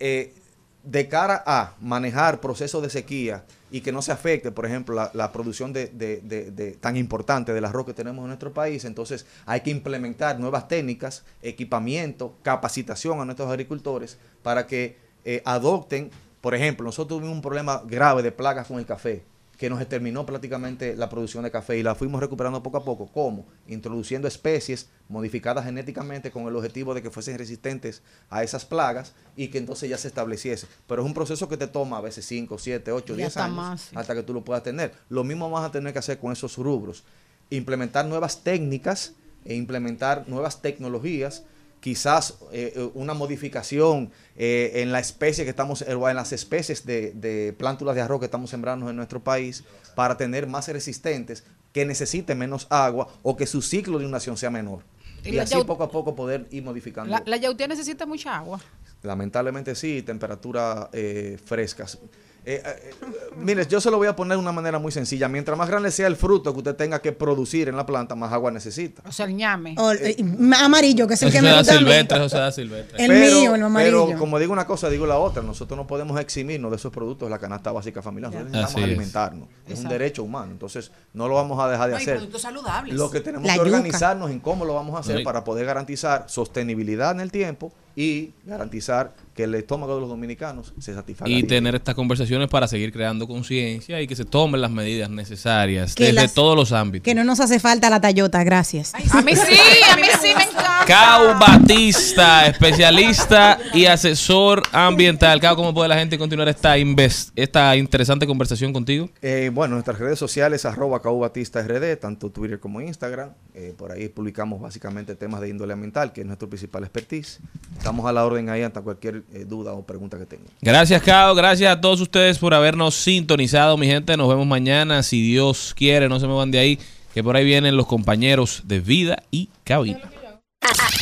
eh, de cara a manejar procesos de sequía y que no se afecte, por ejemplo, la, producción de- tan importante del arroz que tenemos en nuestro país, entonces hay que implementar nuevas técnicas, equipamiento, capacitación a nuestros agricultores para que eh, adopten Por ejemplo, nosotros tuvimos un problema grave de plagas con el café que nos exterminó prácticamente la producción de café y la fuimos recuperando poco a poco. ¿Cómo? Introduciendo especies modificadas genéticamente con el objetivo de que fuesen resistentes a esas plagas y que entonces ya se estableciese. Pero es un proceso que te toma a veces 5, 7, 8, Y 10 hasta años más, sí. hasta que tú lo puedas tener. Lo mismo vas a tener que hacer con esos rubros. Implementar nuevas técnicas e implementar nuevas tecnologías quizás eh, eh, una modificación eh, en la especie que estamos, en las especies de, de plántulas de arroz que estamos sembrando en nuestro país para tener más resistentes, que necesiten menos agua o que su ciclo de inundación sea menor. Y así poco a poco poder ir modificando. La, la yautía necesita mucha agua. Lamentablemente sí, temperaturas eh, frescas. Eh, eh, eh, mire, yo se lo voy a poner de una manera muy sencilla. Mientras más grande sea el fruto que usted tenga que producir en la planta, más agua necesita. O sea, el ñame. O- eh, amarillo, que es el que me da gusta silvestre, eso se da silvestre. El mío, el amarillo. Pero como digo una cosa, digo la otra. Nosotros no podemos eximirnos de esos productos de la canasta básica familiar. Nosotros necesitamos Así alimentarnos. Es un derecho humano. Entonces, no lo vamos a dejar de No, hacer. productos saludables. Lo que tenemos La que yuca. organizarnos en cómo lo vamos a hacer para poder garantizar sostenibilidad en el tiempo y garantizar que el estómago de los dominicanos se satisfaga. Y tener estas conversaciones para seguir creando conciencia y que se tomen las medidas necesarias Que desde las- todos los ámbitos. Que no nos hace falta la Tayota, gracias. A mí sí, a mí sí me encanta. Cao Batista, especialista y asesor ambiental. Cao, ¿cómo puede la gente continuar esta, esta interesante conversación contigo? Eh, bueno, nuestras redes sociales, arroba Cau Batista RD, tanto Twitter como Instagram. Eh, por ahí publicamos básicamente temas de índole ambiental, que es nuestro principal expertise. Estamos a la orden ahí ante cualquier eh, duda o pregunta que tengan. Gracias, Cao. Gracias a todos ustedes por habernos sintonizado, mi gente. Nos vemos mañana, si Dios quiere. No se me van de ahí, que por ahí vienen los compañeros de vida y cabina.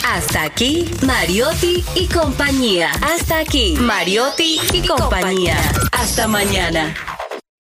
Hasta aquí, Mariotti y compañía. Hasta aquí, Mariotti y compañía. Hasta mañana.